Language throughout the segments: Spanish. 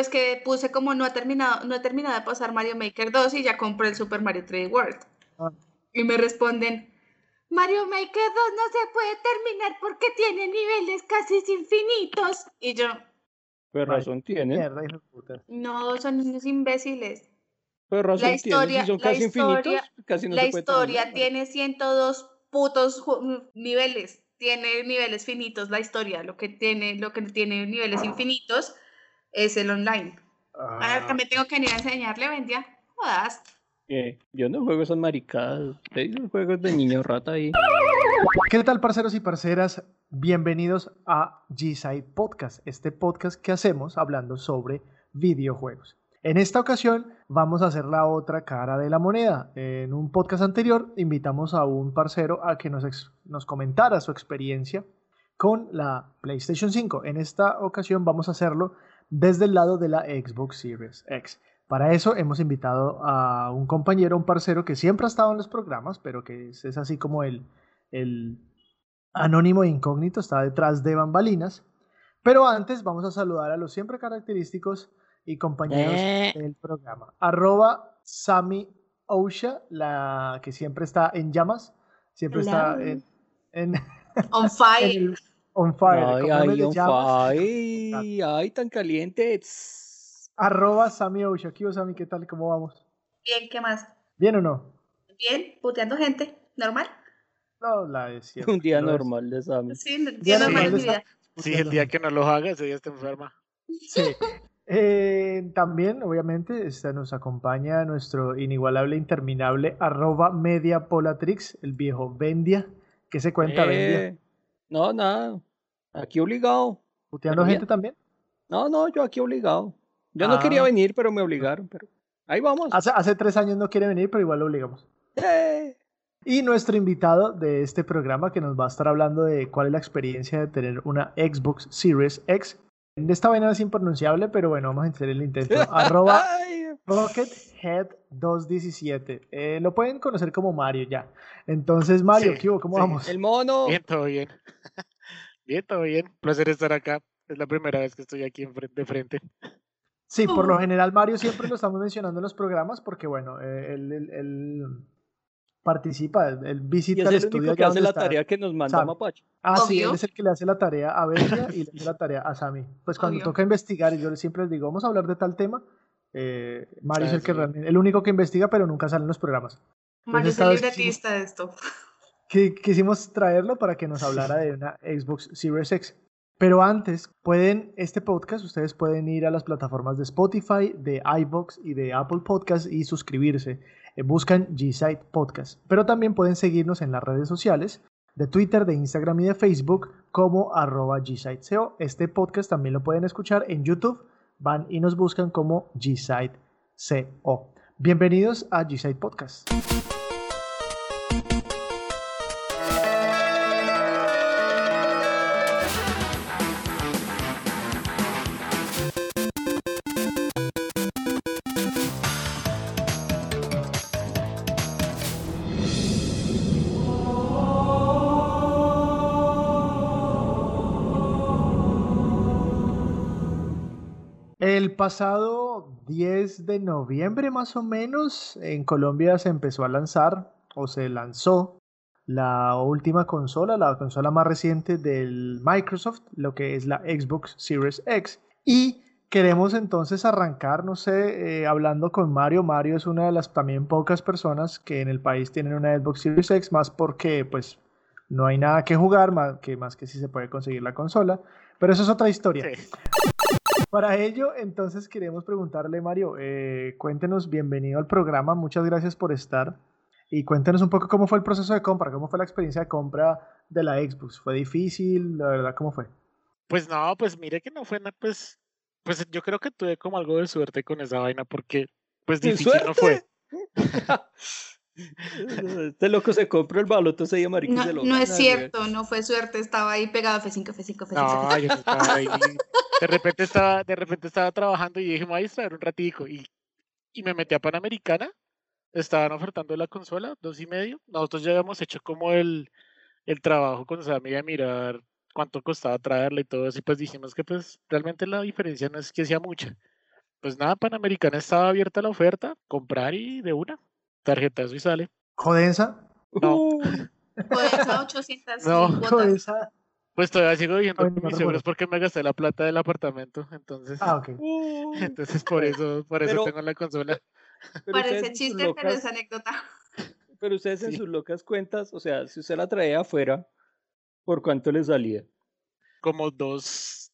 pues que puse como no, ha terminado, no he terminado de pasar Mario Maker 2 y ya compré el Super Mario 3D World. Ah. Y me responden, Mario Maker 2 no se puede terminar porque tiene niveles casi infinitos. Y yo... Pues razón tiene. No, son niños imbéciles. Pues razón la historia, son casi infinitos, casi no La historia tiene 102 putos niveles. Tiene niveles finitos la historia. Lo que tiene, lo que tiene niveles infinitos es el online. Ah. también tengo que venir a enseñarle, vendía. Jodas. Yo no juego esas maricadas. Yo juegos de niño rata ahí. ¿Qué tal, parceros y parceras? Bienvenidos a G-Side Podcast, este podcast que hacemos hablando sobre videojuegos. En esta ocasión vamos a hacer la otra cara de la moneda. En un podcast anterior invitamos a un parcero a que nos, nos comentara su experiencia con la PlayStation 5. En esta ocasión vamos a hacerlo desde el lado de la Xbox Series X. Para eso hemos invitado a un compañero, un parcero que siempre ha estado en los programas, pero que es, así como el, el anónimo e incógnito, está detrás de bambalinas. Pero antes vamos a saludar a los siempre característicos y compañeros eh. del programa. Arroba Sami Osha, la que siempre está en llamas, siempre está en, On fire. on fire. Ay, ay, on fire. Ay, tan caliente. Arroba Sami. Aquí, Sami, ¿qué tal? ¿Cómo vamos? Bien, ¿qué más? ¿Bien o no? Bien, puteando gente. ¿Normal? No, la decía. Un día normal de Sami. Sí, un día normal de vida. Sí, el día que no lo haga, ese día está enferma. Sí. Eh, también, obviamente, este, nos acompaña nuestro inigualable, interminable, arroba mediapolatrix, el viejo Vendia. ¿Qué se cuenta, Vendia? Eh, no, nada. Aquí obligado. ¿Puteando gente también? No, no, yo aquí obligado. Yo no quería ah. venir, pero me obligaron. Pero ahí vamos. Hace, hace tres años no quiere venir, pero igual lo obligamos. Eh. Y nuestro invitado de este programa que nos va a estar hablando de cuál es la experiencia de tener una Xbox Series X esta vaina es impronunciable, pero bueno, vamos a hacer el intento. Arroba Rockhead217. Eh, lo pueden conocer como Mario ya. Entonces, Mario, ¿qué hubo? ¿Cómo vamos? El mono. Bien, todo bien. bien, todo bien. Placer estar acá. Es la primera vez que estoy aquí de frente. Sí, por lo general Mario siempre lo estamos mencionando en los programas porque, bueno, eh, el participa, él visita el, estudio. que hace la tarea que nos manda Mapache. Ah, sí, él es el que le hace la tarea a Bella y le hace la tarea a Sammy. Pues cuando toca investigar, y yo siempre les digo, vamos a hablar de tal tema, eh, Mario es el que realmente, el único que investiga, pero nunca sale en los programas. Mario es el libretista de esto. quisimos traerlo para que nos hablara de una Xbox Series X. Pero antes, pueden, este podcast, ustedes pueden ir a las plataformas de Spotify, de iBox y de Apple Podcast y suscribirse. Eh, buscan G-Site Podcast. Pero también pueden seguirnos en las redes sociales de Twitter, de Instagram y de Facebook como arroba G-SiteCO. Este podcast también lo pueden escuchar en YouTube. Van y nos buscan como G-SiteCO. Bienvenidos a G-Site Podcast. Pasado 10 de noviembre más o menos en Colombia se empezó a lanzar o se lanzó la última consola, la consola más reciente del Microsoft, lo que es la Xbox Series X. Y queremos entonces arrancar, no sé, eh, hablando con Mario. Mario es una de las también pocas personas que en el país tienen una Xbox Series X, más porque pues no hay nada que jugar, más que, más que si se puede conseguir la consola. Pero eso es otra historia. Para ello, entonces queremos preguntarle, Mario, eh, cuéntenos, bienvenido al programa, muchas gracias por estar y cuéntenos un poco cómo fue el proceso de compra, cómo fue la experiencia de compra de la Xbox. ¿Fue difícil? La verdad, ¿cómo fue? Pues no, pues mire que no fue nada, pues, pues yo creo que tuve como algo de suerte con esa vaina porque pues difícil no fue. Este loco se compró el baloto ese día, marica. No, no es cierto, no fue suerte, estaba ahí pegado F5, F5, F5. No, yo estaba ahí. De repente estaba, de repente estaba trabajando y dije, me voy a distraer un ratico. Y, y me metí a Panamericana. Estaban ofertando la consola, dos y medio. Nosotros ya habíamos hecho como el, el trabajo con Sammy de mirar cuánto costaba traerla y todo eso. Y pues dijimos que pues realmente la diferencia no es que sea mucha. pues nada, Panamericana estaba abierta la oferta, comprar y de una, tarjetazo y sale. ¿Jodensa? No. Uh, Jodensa 800 No. Jodensa. Pues todavía sigo viviendo con mis suegros porque me gasté la plata del apartamento, entonces, Ah, ok. uh. entonces por eso, por eso Pero- tengo la consola. Parece chiste, pero es anécdota. Pero ustedes en Sí. sus locas cuentas, o sea, si usted la traía afuera, ¿por cuánto le salía? Como dos,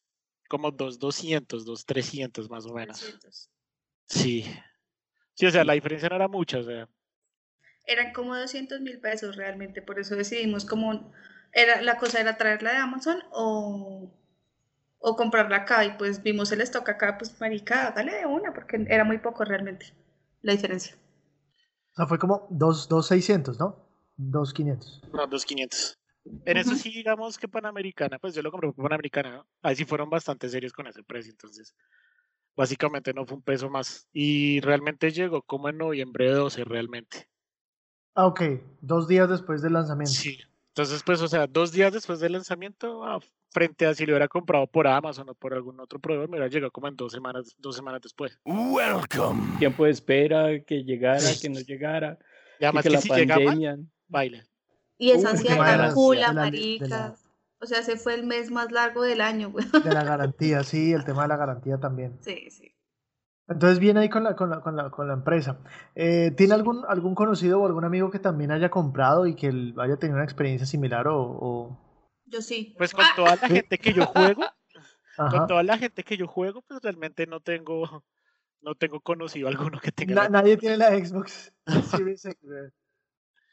como dos doscientos, dos trescientos más o menos. 300. Sí. Sí, o sea, la diferencia no era mucha, o sea, Eran como 200 mil pesos realmente, por eso decidimos como era la cosa era traerla de Amazon o, o comprarla acá y pues vimos el stock acá, pues marica, dale de una porque era muy poco realmente la diferencia. O sea, fue como 2,600, ¿no? 2,500. no, dos quinientos. En eso Ujú. sí, digamos que Panamericana, pues yo lo compré por Panamericana, ¿no? Ahí sí fueron bastante serios con ese precio, entonces básicamente no fue un peso más. Y realmente llegó como en noviembre 12 realmente. Ah, ok. Dos días después del lanzamiento. Sí. Entonces, pues, o sea, dos días después del lanzamiento, ah, frente a si lo hubiera comprado por Amazon o por algún otro proveedor, me hubiera llegado como en dos semanas, dos semanas después. Tiempo de espera, que llegara, que no llegara, Y además y que que, la si llega mal, pandemia. baile. Y esa ansiedad tema de tan las- cool, de la- de marica. la- O sea, se fue el mes más largo del año, güey. De la garantía, sí, el tema de la garantía también. Sí, sí. Entonces viene ahí con la, con la, con la, con la empresa. Eh, ¿Tiene algún, algún conocido o algún amigo que también haya comprado y que él haya tenido una experiencia similar o...? o- Yo sí. Pues con Ah, toda la gente que yo juego, Ajá. con toda la gente que yo juego, pues realmente no tengo, no tengo conocido alguno que tenga. Na- la- nadie tiene la Xbox Series X.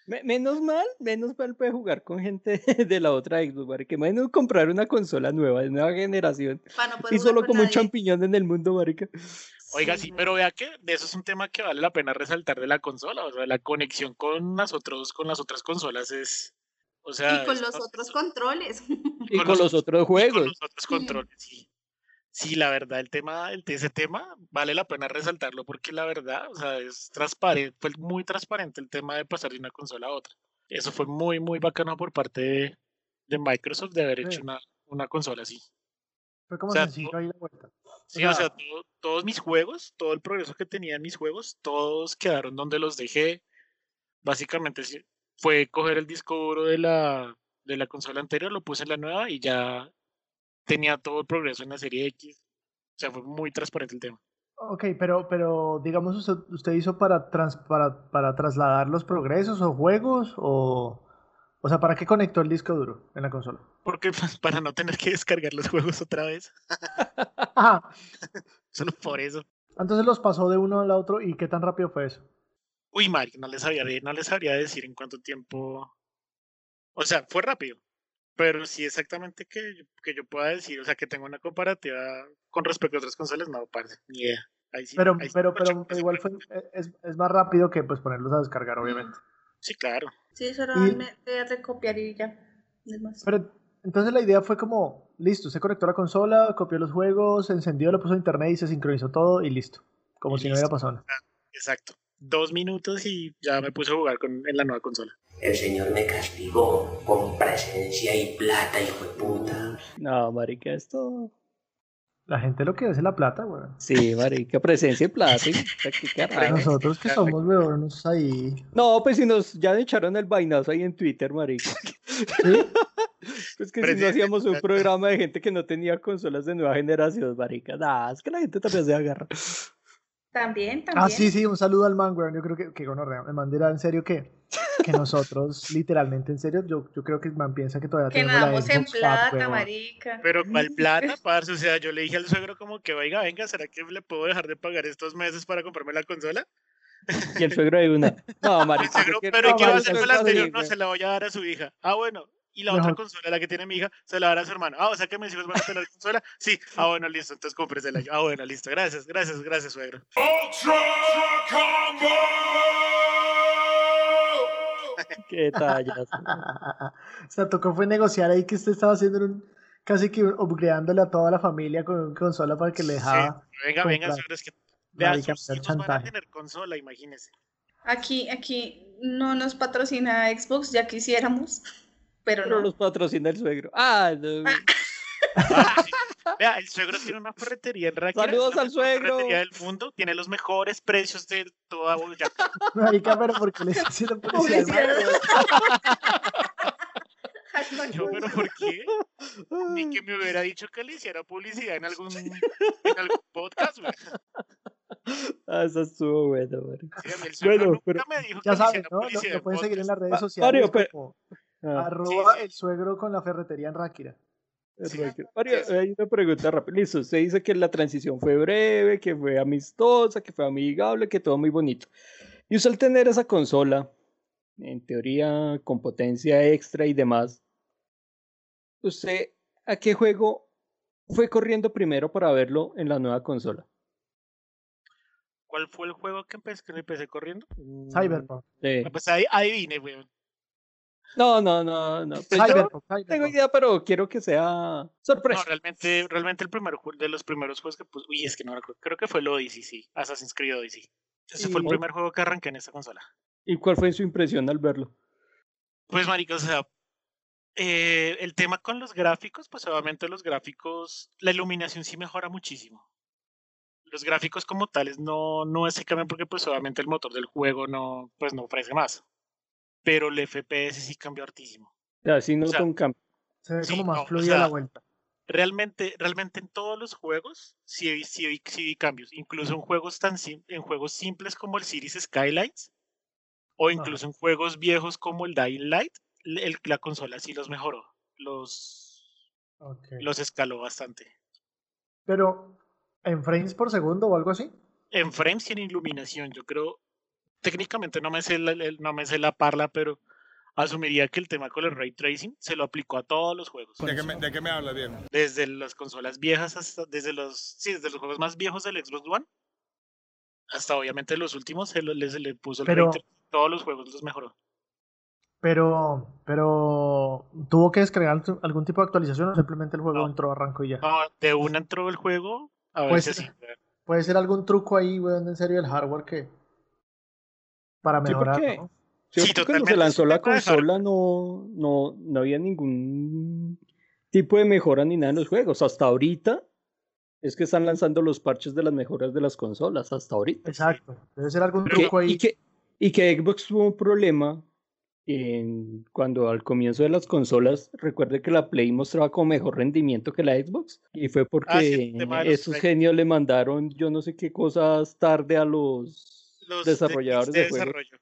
menos mal, menos mal puede jugar con gente de la otra Xbox, marica, que menos comprar una consola nueva, de nueva generación, no y solo con como un champiñón en el mundo, marica. Oiga, sí, pero vea que de eso es un tema que vale la pena resaltar de la consola, o sea, la conexión con las otros, con las otras consolas es, o sea, Y con es- los otros controles. Y con los otros y con juegos. los otros controles, sí. Sí, la verdad, el tema, el, ese tema vale la pena resaltarlo porque la verdad, o sea, es transparente, fue muy transparente el tema de pasar de una consola a otra. Eso fue muy, muy bacano por parte de, de Microsoft de haber hecho una, una consola así. Fue como O sea, sencillo ahí la vuelta. Sí, o sea, todo- todos mis juegos, todo el progreso que tenía en mis juegos, todos quedaron donde los dejé. Básicamente fue coger el disco duro de la, de la consola anterior, lo puse en la nueva y ya tenía todo el progreso en la serie X. O sea, fue muy transparente el tema. Ok, pero, pero digamos, usted, usted hizo para, trans- para, para trasladar los progresos o juegos o... O sea, ¿para qué conectó el disco duro en la consola? Porque pues, para no tener que descargar los juegos otra vez. Ajá. Solo por eso. Entonces los pasó de uno al otro y qué tan rápido fue eso. Uy, Mario, no les sabía, de- no les sabría decir en cuánto tiempo. O sea, fue rápido. Pero sí exactamente que, yo- que yo pueda decir, o sea, que tengo una comparativa con respecto a otras consolas, no, parce, ni idea. Ahí sí, Pero, ahí sí pero, pero, igual fue, es, es más rápido que pues ponerlos a descargar, obviamente. Sí, claro. Sí, solo Y- me recopiar y ya. Pero entonces la idea fue como, listo, se conectó a la consola, copió los juegos, encendió, lo puso a internet y se sincronizó todo y listo. Como Y si no hubiera pasado nada. Exacto. Dos minutos y ya me puse a jugar con, en la nueva consola. El Señor me castigó con presencia y plata, hijo de puta. No, marica, esto... La gente lo que es la plata, weón. Sí, marica, presencia y plata. qué carajo. Nosotros que somos weonos ahí. No, pues si nos ya echaron el vainazo ahí en Twitter, marica. ¿Sí? Pues que si no hacíamos un programa de gente que no tenía consolas de nueva generación, marica. Nah, es que la gente también se agarra. También, también. Ah, sí, sí, un saludo al man, weón. Yo creo que, que gonorrea. El man dirá en serio que, que nosotros, literalmente en serio, yo, yo creo que el man piensa que todavía Que tenemos la nadamos en Xbox Fat, plata, marica. Pero ¿cuál plata, parce? O sea, yo le dije al suegro como que, oiga, venga, ¿será que le puedo dejar de pagar estos meses para comprarme la consola? Y el suegro de una. No, El marica. pero ¿y no, qué va a hacer con la anterior? No, se la voy a dar a su hija. Ah, bueno. Y la otra consola, la que tiene mi hija, se la dará a su hermano. Ah, o sea que mis hijos van a tener consola. Sí. Ah, bueno, listo. Entonces cómpresela. Ah, bueno, listo. Gracias, gracias, gracias, suegro. Qué tallas. o sea, tocó fue negociar ahí que usted estaba haciendo un, casi que upgradeándole a toda la familia con una consola para que le dejaba. Venga, venga, comprar. suegro. Es que vea, Marica, sus hijos van a tener consola, imagínese. Aquí, aquí no nos patrocina Xbox, ya quisiéramos, pero Pero no. los patrocina el suegro. Ah, no. Ah, sí. Vea, el suegro tiene una ferretería en Ráquira. Saludos al suegro. ferretería del mundo. Tiene los mejores precios de toda Boyacá. Marica, pero ¿por qué le está haciendo publicidad Yo, pero ¿por qué? Ni que me hubiera dicho que le hiciera publicidad en algún, en algún podcast, güey. Ah, eso estuvo bueno, marica. Sí, Bueno, nunca pero- me dijo Ya que saben, ¿no? Lo, lo en pueden seguir en las redes sociales Mario, pero- como Ah, arroba sí. el suegro con la ferretería en Ráquira. Sí. Mario, hay una pregunta rápida. Listo, usted dice que la transición fue breve, que fue amistosa, que fue amigable, que todo muy bonito. Y usted al tener esa consola, en teoría con potencia extra y demás, ¿usted a qué juego fue corriendo primero para verlo en la nueva consola? ¿Cuál fue el juego que empecé, que empecé corriendo? Cyberpunk. sí. Ah, Pues ahí adivine, güey. No, no, no, no. pues yo Cyberpunk, tengo idea, pero quiero que sea sorpresa. No, realmente, realmente el primer jue- de los primeros juegos que puse, uy, es que no recuerdo, creo que fue el Odyssey, sí, Assassin's Creed Odyssey. Ese fue el primer juego que arranqué en esta consola. ¿Y cuál fue su impresión al verlo? Pues, marica, o sea, eh, el tema con los gráficos, pues obviamente los gráficos, la iluminación sí mejora muchísimo. Los gráficos como tales no, no se cambian porque pues obviamente el motor del juego no, pues no ofrece más. Pero el FPS sí cambió hartísimo. O sea, sí nota sea, un cambio. Se ve Sí, como más no, o fluida la vuelta. Realmente, realmente en todos los juegos sí vi, sí vi- sí vi cambios. Incluso en juegos tan sim- en juegos simples como el Cities Skylines o incluso en juegos viejos como el Dying Light, el- la consola sí los mejoró. Los, los escaló bastante. Pero, ¿en frames por segundo o algo así? En frames y en iluminación, yo creo, técnicamente no me sé la, el- no me sé la parla, pero asumiría que el tema con el ray tracing se lo aplicó a todos los juegos. ¿De qué, me, ¿De qué me habla, bien? Desde las consolas viejas hasta, desde los, sí, desde los juegos más viejos del Xbox One, hasta obviamente los últimos, se lo- les le puso el Pero- ray tracing, todos los juegos los mejoró. Pero, pero, ¿tuvo que descargar algún tipo de actualización o simplemente el juego No. entró, arrancó y ya? No, de una entró el juego, a Pues, veces sí. Puede ser algún truco ahí, weón, en serio, el hardware que... Para Sí, mejorar, porque- ¿no? Sí, Sí, porque cuando se lanzó la consola no, no, no había ningún tipo de mejora ni nada en los juegos. Hasta ahorita es que están lanzando los parches de las mejoras de las consolas, hasta ahorita. Exacto. Debe ser algún Que- truco ahí. y, que, y que Xbox tuvo un problema en, cuando al comienzo de las consolas, recuerde que la Play mostraba con mejor rendimiento que la Xbox y fue porque Ah, sí, los esos genios le mandaron yo no sé qué cosas tarde a los, Los desarrolladores de, juegos. desarrollo.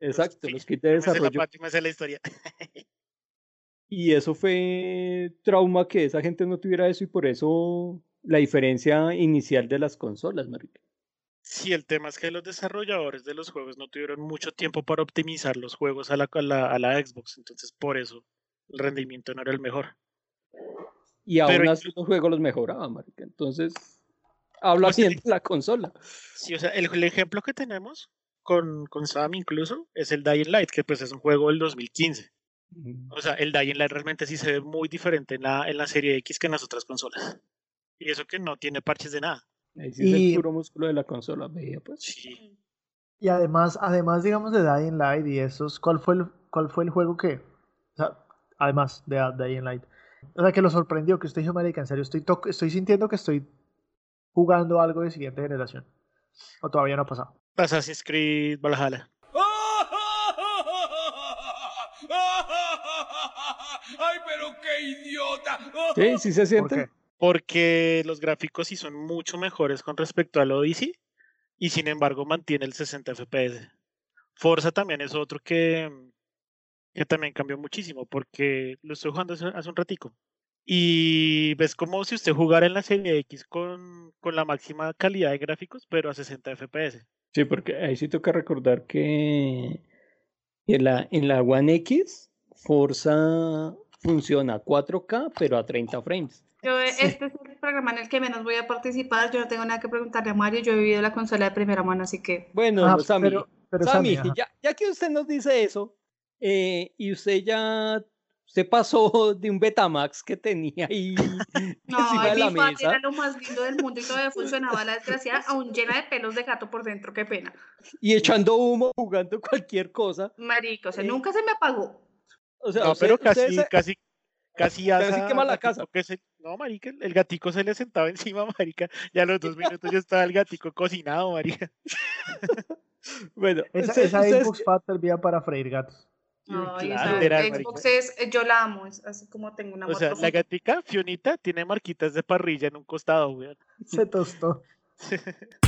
Exacto, sí, los kits de yo me sé la desarrollo. la historia. Y eso fue trauma que esa gente no tuviera eso y por eso la diferencia inicial de las consolas, marica. Sí, el tema es que los desarrolladores de los juegos no tuvieron mucho tiempo para optimizar los juegos a la, a la, a la Xbox, entonces por eso el rendimiento no era el mejor. Y aún Pero así los juegos los mejoraban, marica. Entonces, habla bien de la consola. Sí, o sea, el, el ejemplo que tenemos con, con Sam incluso es el Dying Light, que pues es un juego del 2015. Mm. O sea, el Dying Light realmente sí se ve muy diferente en la, en la serie X que en las otras consolas. Y eso que no tiene parches de nada. Ahí sí es Y- el puro músculo de la consola, veía pues. Sí. Y además, además, digamos, de Dying Light y esos, ¿cuál fue el, cuál fue el juego que, o sea, además de Dying Light, o sea, que lo sorprendió, que usted dijo, marica, en serio, estoy, to- estoy sintiendo que estoy jugando algo de siguiente generación. O todavía no ha pasado. Assassin's Creed Valhalla. ¡Ay, pero qué idiota! Sí, sí se ¿Por siente. Porque los gráficos sí son mucho mejores con respecto al Odyssey y sin embargo mantiene el 60 FPS. Forza también es otro que, que también cambió muchísimo porque lo estoy jugando hace, hace un ratico. Y ves como si usted jugara en la serie X con, con la máxima calidad de gráficos, pero a 60 FPS. Sí, porque ahí sí toca recordar que en la, en la One X, Forza funciona a 4K, pero a 30 frames. Yo, este es el programa en el que menos voy a participar. Yo no tengo nada que preguntarle a Mario. Yo he vivido la consola de primera mano, así que. Bueno, Ah, Sammy, pero, pero Sammy, Sammy, ya, ya que usted nos dice eso, eh, y usted ya se pasó de un Betamax que tenía ahí No, encima de la mesa era lo más lindo del mundo y todavía funcionaba la desgraciada, aún llena de pelos de gato por dentro. Qué pena. y echando humo jugando cualquier cosa. Marico, o sea, Eh, nunca se me apagó. O sea, No, usted- pero usted casi, se- casi, casi Casi asa quema al la casa. que se- no, marica, el gatico se le sentaba encima, marica, y a los dos minutos ya estaba el gatico cocinado, marica. Bueno, Esa, ustedes- esa Xbox Fat servía para freír gatos. No, claro. Xbox es, eh, yo la amo, es así como tengo un O sea, la gatica, Fionita, tiene marquitas de parrilla en un costado, weón. Se tostó.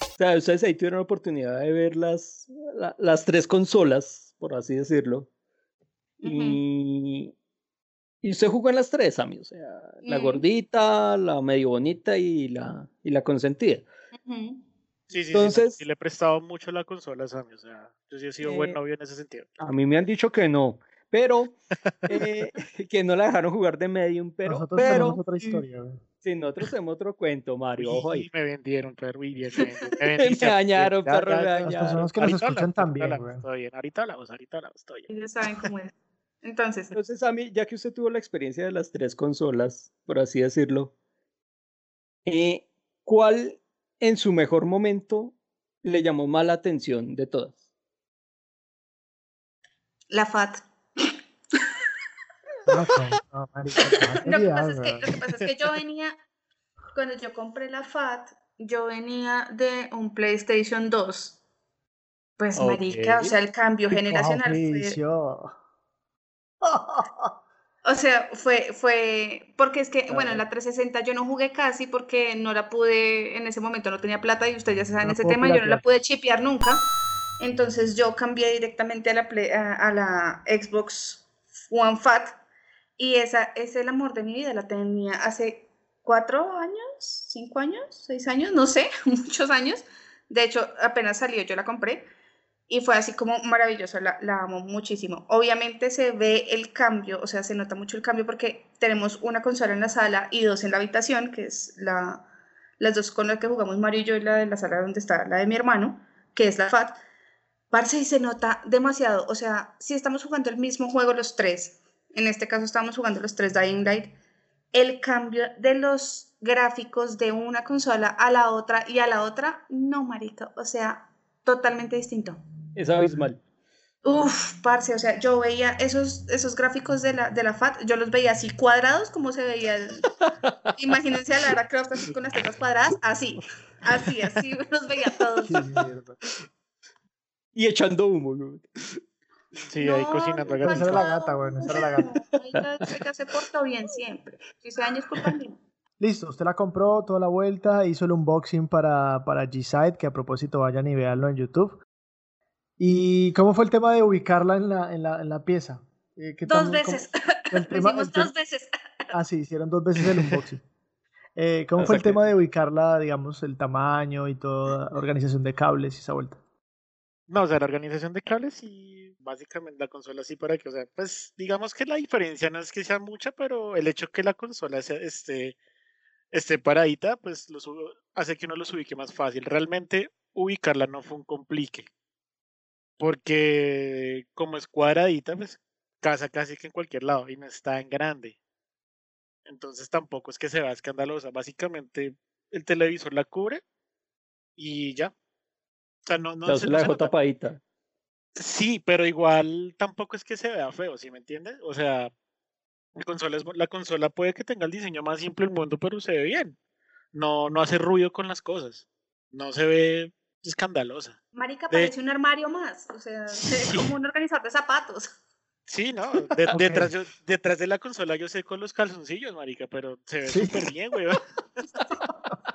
O sea, ustedes ahí tuvieron la oportunidad de ver las, la- las tres consolas, por así decirlo. Y, y usted jugó en las tres, Ami. O sea, la Mm. gordita, la medio bonita y la, y la consentida. Ujú. Sí, sí, sí, Entonces- sí, le he prestado mucho la consola a Sammy, o sea, yo sí he sido buen Eh, novio en ese sentido. A mí me han dicho que no, pero eh, que no la dejaron jugar de medium, pero, Nosotros pero tenemos otra historia. sí, nosotros tenemos otro cuento, Mario. Ojo ahí. me vendieron, perro, uy, bien, me vendieron. Me, dañaron, ya, perro, ya, me ya. Las dañaron. personas que nos escuchan también, ahorita hablamos, ahorita hablamos, todo bien. Ellos saben cómo es. Entonces, Entonces, a mí, ya que usted tuvo la experiencia de las tres consolas, por así decirlo, eh, ¿cuál en su mejor momento le llamó más la atención de todas? la FAT. No, no, no, marica, no, Lo que, pasa es que, lo que pasa es que yo venía, cuando yo compré la FAT, yo venía de un PlayStation 2. Pues, marica, o sea, el cambio generacional fue. O sea, fue, fue, porque es que, bueno, en la 360 yo no jugué casi porque no la pude, en ese momento no tenía plata y ustedes ya saben No ese tema, yo no la pude chipear nunca. Entonces yo cambié directamente a la, Play- a, a la Xbox One Fat y esa es el amor de mi vida, la tenía hace cuatro años, cinco años, seis años, no sé, muchos años. De hecho, apenas salió, yo la compré y fue así como maravilloso, la, la amo muchísimo. Obviamente se ve el cambio, o sea, se nota mucho el cambio porque tenemos una consola en la sala y dos en la habitación, que es la, las dos con las que jugamos Mario y yo, y la de la sala donde está la de mi hermano, que es la FAT. Parce, y se nota demasiado, o sea, si estamos jugando el mismo juego los tres, en este caso estamos jugando los tres Dying Light, el cambio de los gráficos de una consola a la otra y a la otra, no, marica, o sea, totalmente distinto. Es abismal. Uf, parce, o sea, yo veía esos, esos gráficos de la, de la FAT, yo los veía así cuadrados, como se veía el... Imagínense a Lara Croft así con las tetas cuadradas, así, así, así, los veía todos. Y echando humo. güey. Sí, ahí cocinando Esa era la gata, bueno, esa era la gata. no, ella- ella se portó bien siempre. Si se daña es culpa mía. Listo, usted la compró toda la vuelta, hizo el unboxing para, para G-Side, que a propósito vayan y véanlo en YouTube. ¿Y cómo fue el tema de ubicarla en la, en la, en la pieza? Eh, ¿qué Dos tan- cómo- veces. el tema- hicimos dos veces. Ah, sí, hicieron dos veces el unboxing. Eh, ¿Cómo fue el tema de ubicarla, digamos, el tamaño y toda organización de cables y esa vuelta? No, o sea, la organización de cables y básicamente la consola así para que, o sea, pues digamos que la diferencia no es que sea mucha, pero el hecho que la consola sea, esté, esté paradita, pues lo sub- hace que uno los ubique más fácil. Realmente ubicarla no fue un complique, porque como es cuadradita, pues casa casi que en cualquier lado y no es tan grande. Entonces tampoco es que se vea escandalosa. Básicamente el televisor la cubre y ya. O sea, no, no, se- no la dejó tapadita. Sí, pero igual tampoco es que se vea feo, ¿sí me entiendes? O sea, la consola, es la consola puede que tenga el diseño más simple del mundo, pero se ve bien. No, no hace ruido con las cosas. No se ve escandalosa. Marica, De- parece un armario más. O sea, es Sí. como un organizador de zapatos. Sí, ¿no? De- detrás, yo- detrás de la consola yo sé con los calzoncillos, marica, pero se ve Sí. súper bien, güey.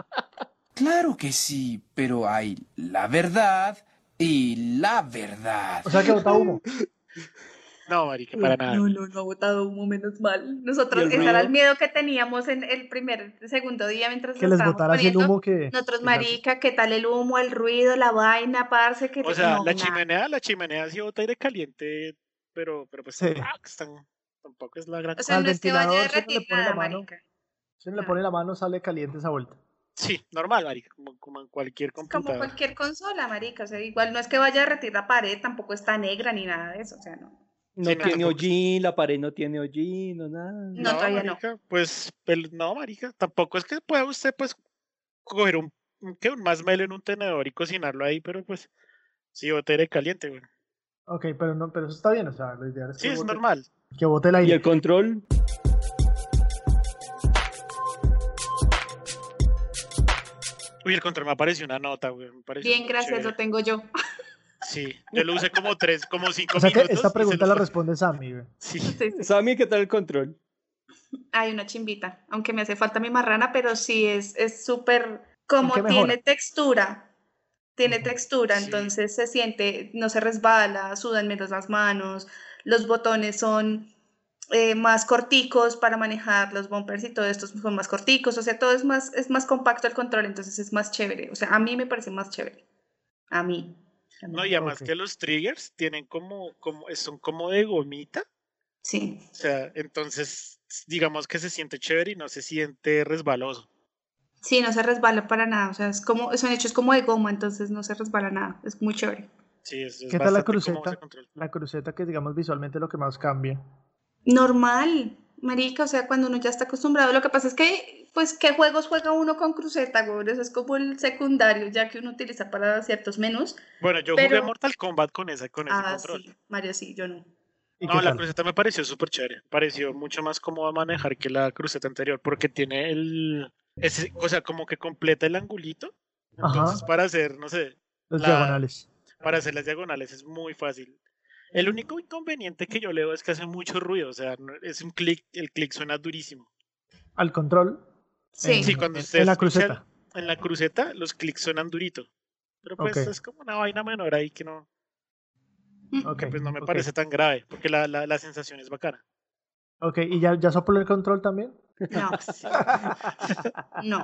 Claro que sí, pero hay la verdad y la verdad. O sea que bota humo. No, marica, para nada. No, no, no ha botado humo, menos mal. Nosotros, ¿Y el ese era el miedo que teníamos en el primer, segundo día mientras Que lo les estábamos botara el humo que... Nosotros, marica, ¿qué tal el humo, el ruido, la vaina, parce? Que O sea, no, la nada. chimenea, la chimenea sí bota aire caliente, pero, pero pues Sí. ah, que están- tampoco es la gran O sea, Al no es que vaya si le derretir pone la mano. marica. Si uno le pone la mano, sale caliente esa vuelta. Sí, normal, marica, como, como en cualquier Es como cualquier consola, marica. O sea, igual no es que vaya a derretir la pared, tampoco está negra ni nada de eso. O sea, no. No tiene hollín, la pared no tiene hollín, no nada. No, todavía no. Pues, el- no, marica, tampoco es que pueda usted, pues, coger un un, ¿qué? un masmelo en un tenedor y cocinarlo ahí, pero pues sí, bote aire caliente, güey. Ok, pero no, pero eso está bien, o sea, lo ideal es Sí, que es bote- normal. Que bote el ¿Y el control? Uy, el control me apareció una nota, güey. me pareció Bien, gracias, chévere. lo tengo yo. Sí, yo lo usé como tres, como cinco O sea que minutos. esta pregunta la responde Sammy. Sí, Sí, sí. Sammy, ¿qué tal el control? Hay una chimbita, aunque me hace falta mi marrana, pero sí es es súper, como tiene mejora? textura, tiene textura, Sí. entonces se siente, no se resbala, sudan menos las manos, los botones son eh, más corticos para manejar los bumpers y todo esto son más corticos, o sea, todo es más, es más compacto el control, entonces es más chévere, o sea, a mí me parece más chévere, a mí. No, y además que los triggers tienen como, como, son como de gomita. Sí, O sea, entonces, digamos que se siente chévere y no se siente resbaloso. sí, no se resbala para nada, o sea, es como, son hechos como de goma, entonces no se resbala nada, es muy chévere. Sí, es, es ¿Qué tal la cruceta? La cruceta que digamos visualmente lo que más cambia. Normal, marica, o sea, cuando uno ya está acostumbrado, lo que pasa es que, pues, ¿qué juegos juega uno con cruceta, güey? Eso es como el secundario, ya que uno utiliza para ciertos menús. Bueno, yo jugué Pero- Mortal Kombat con esa, con ese Ah, control. sí, Mario, sí, yo no. ¿Y No, la cruceta me pareció súper chévere. Pareció mucho más cómodo a manejar que la cruceta anterior, porque tiene el. Ese, o sea, como que completa el angulito. Ajá. Entonces, para hacer, no sé, Los la- diagonales. para hacer las diagonales es muy fácil. El único inconveniente que yo le veo es que hace mucho ruido. O sea, es un clic, el clic suena durísimo. Al control. Sí, en- Sí, cuando ustedes en la cruceta. En la cruceta, los clics suenan durito. Pero pues es como una vaina menor ahí que no, Ok, que pues no me parece tan grave, porque la, la, la sensación es bacana. Ok, ¿y ya, ya sopló el control también? no, no.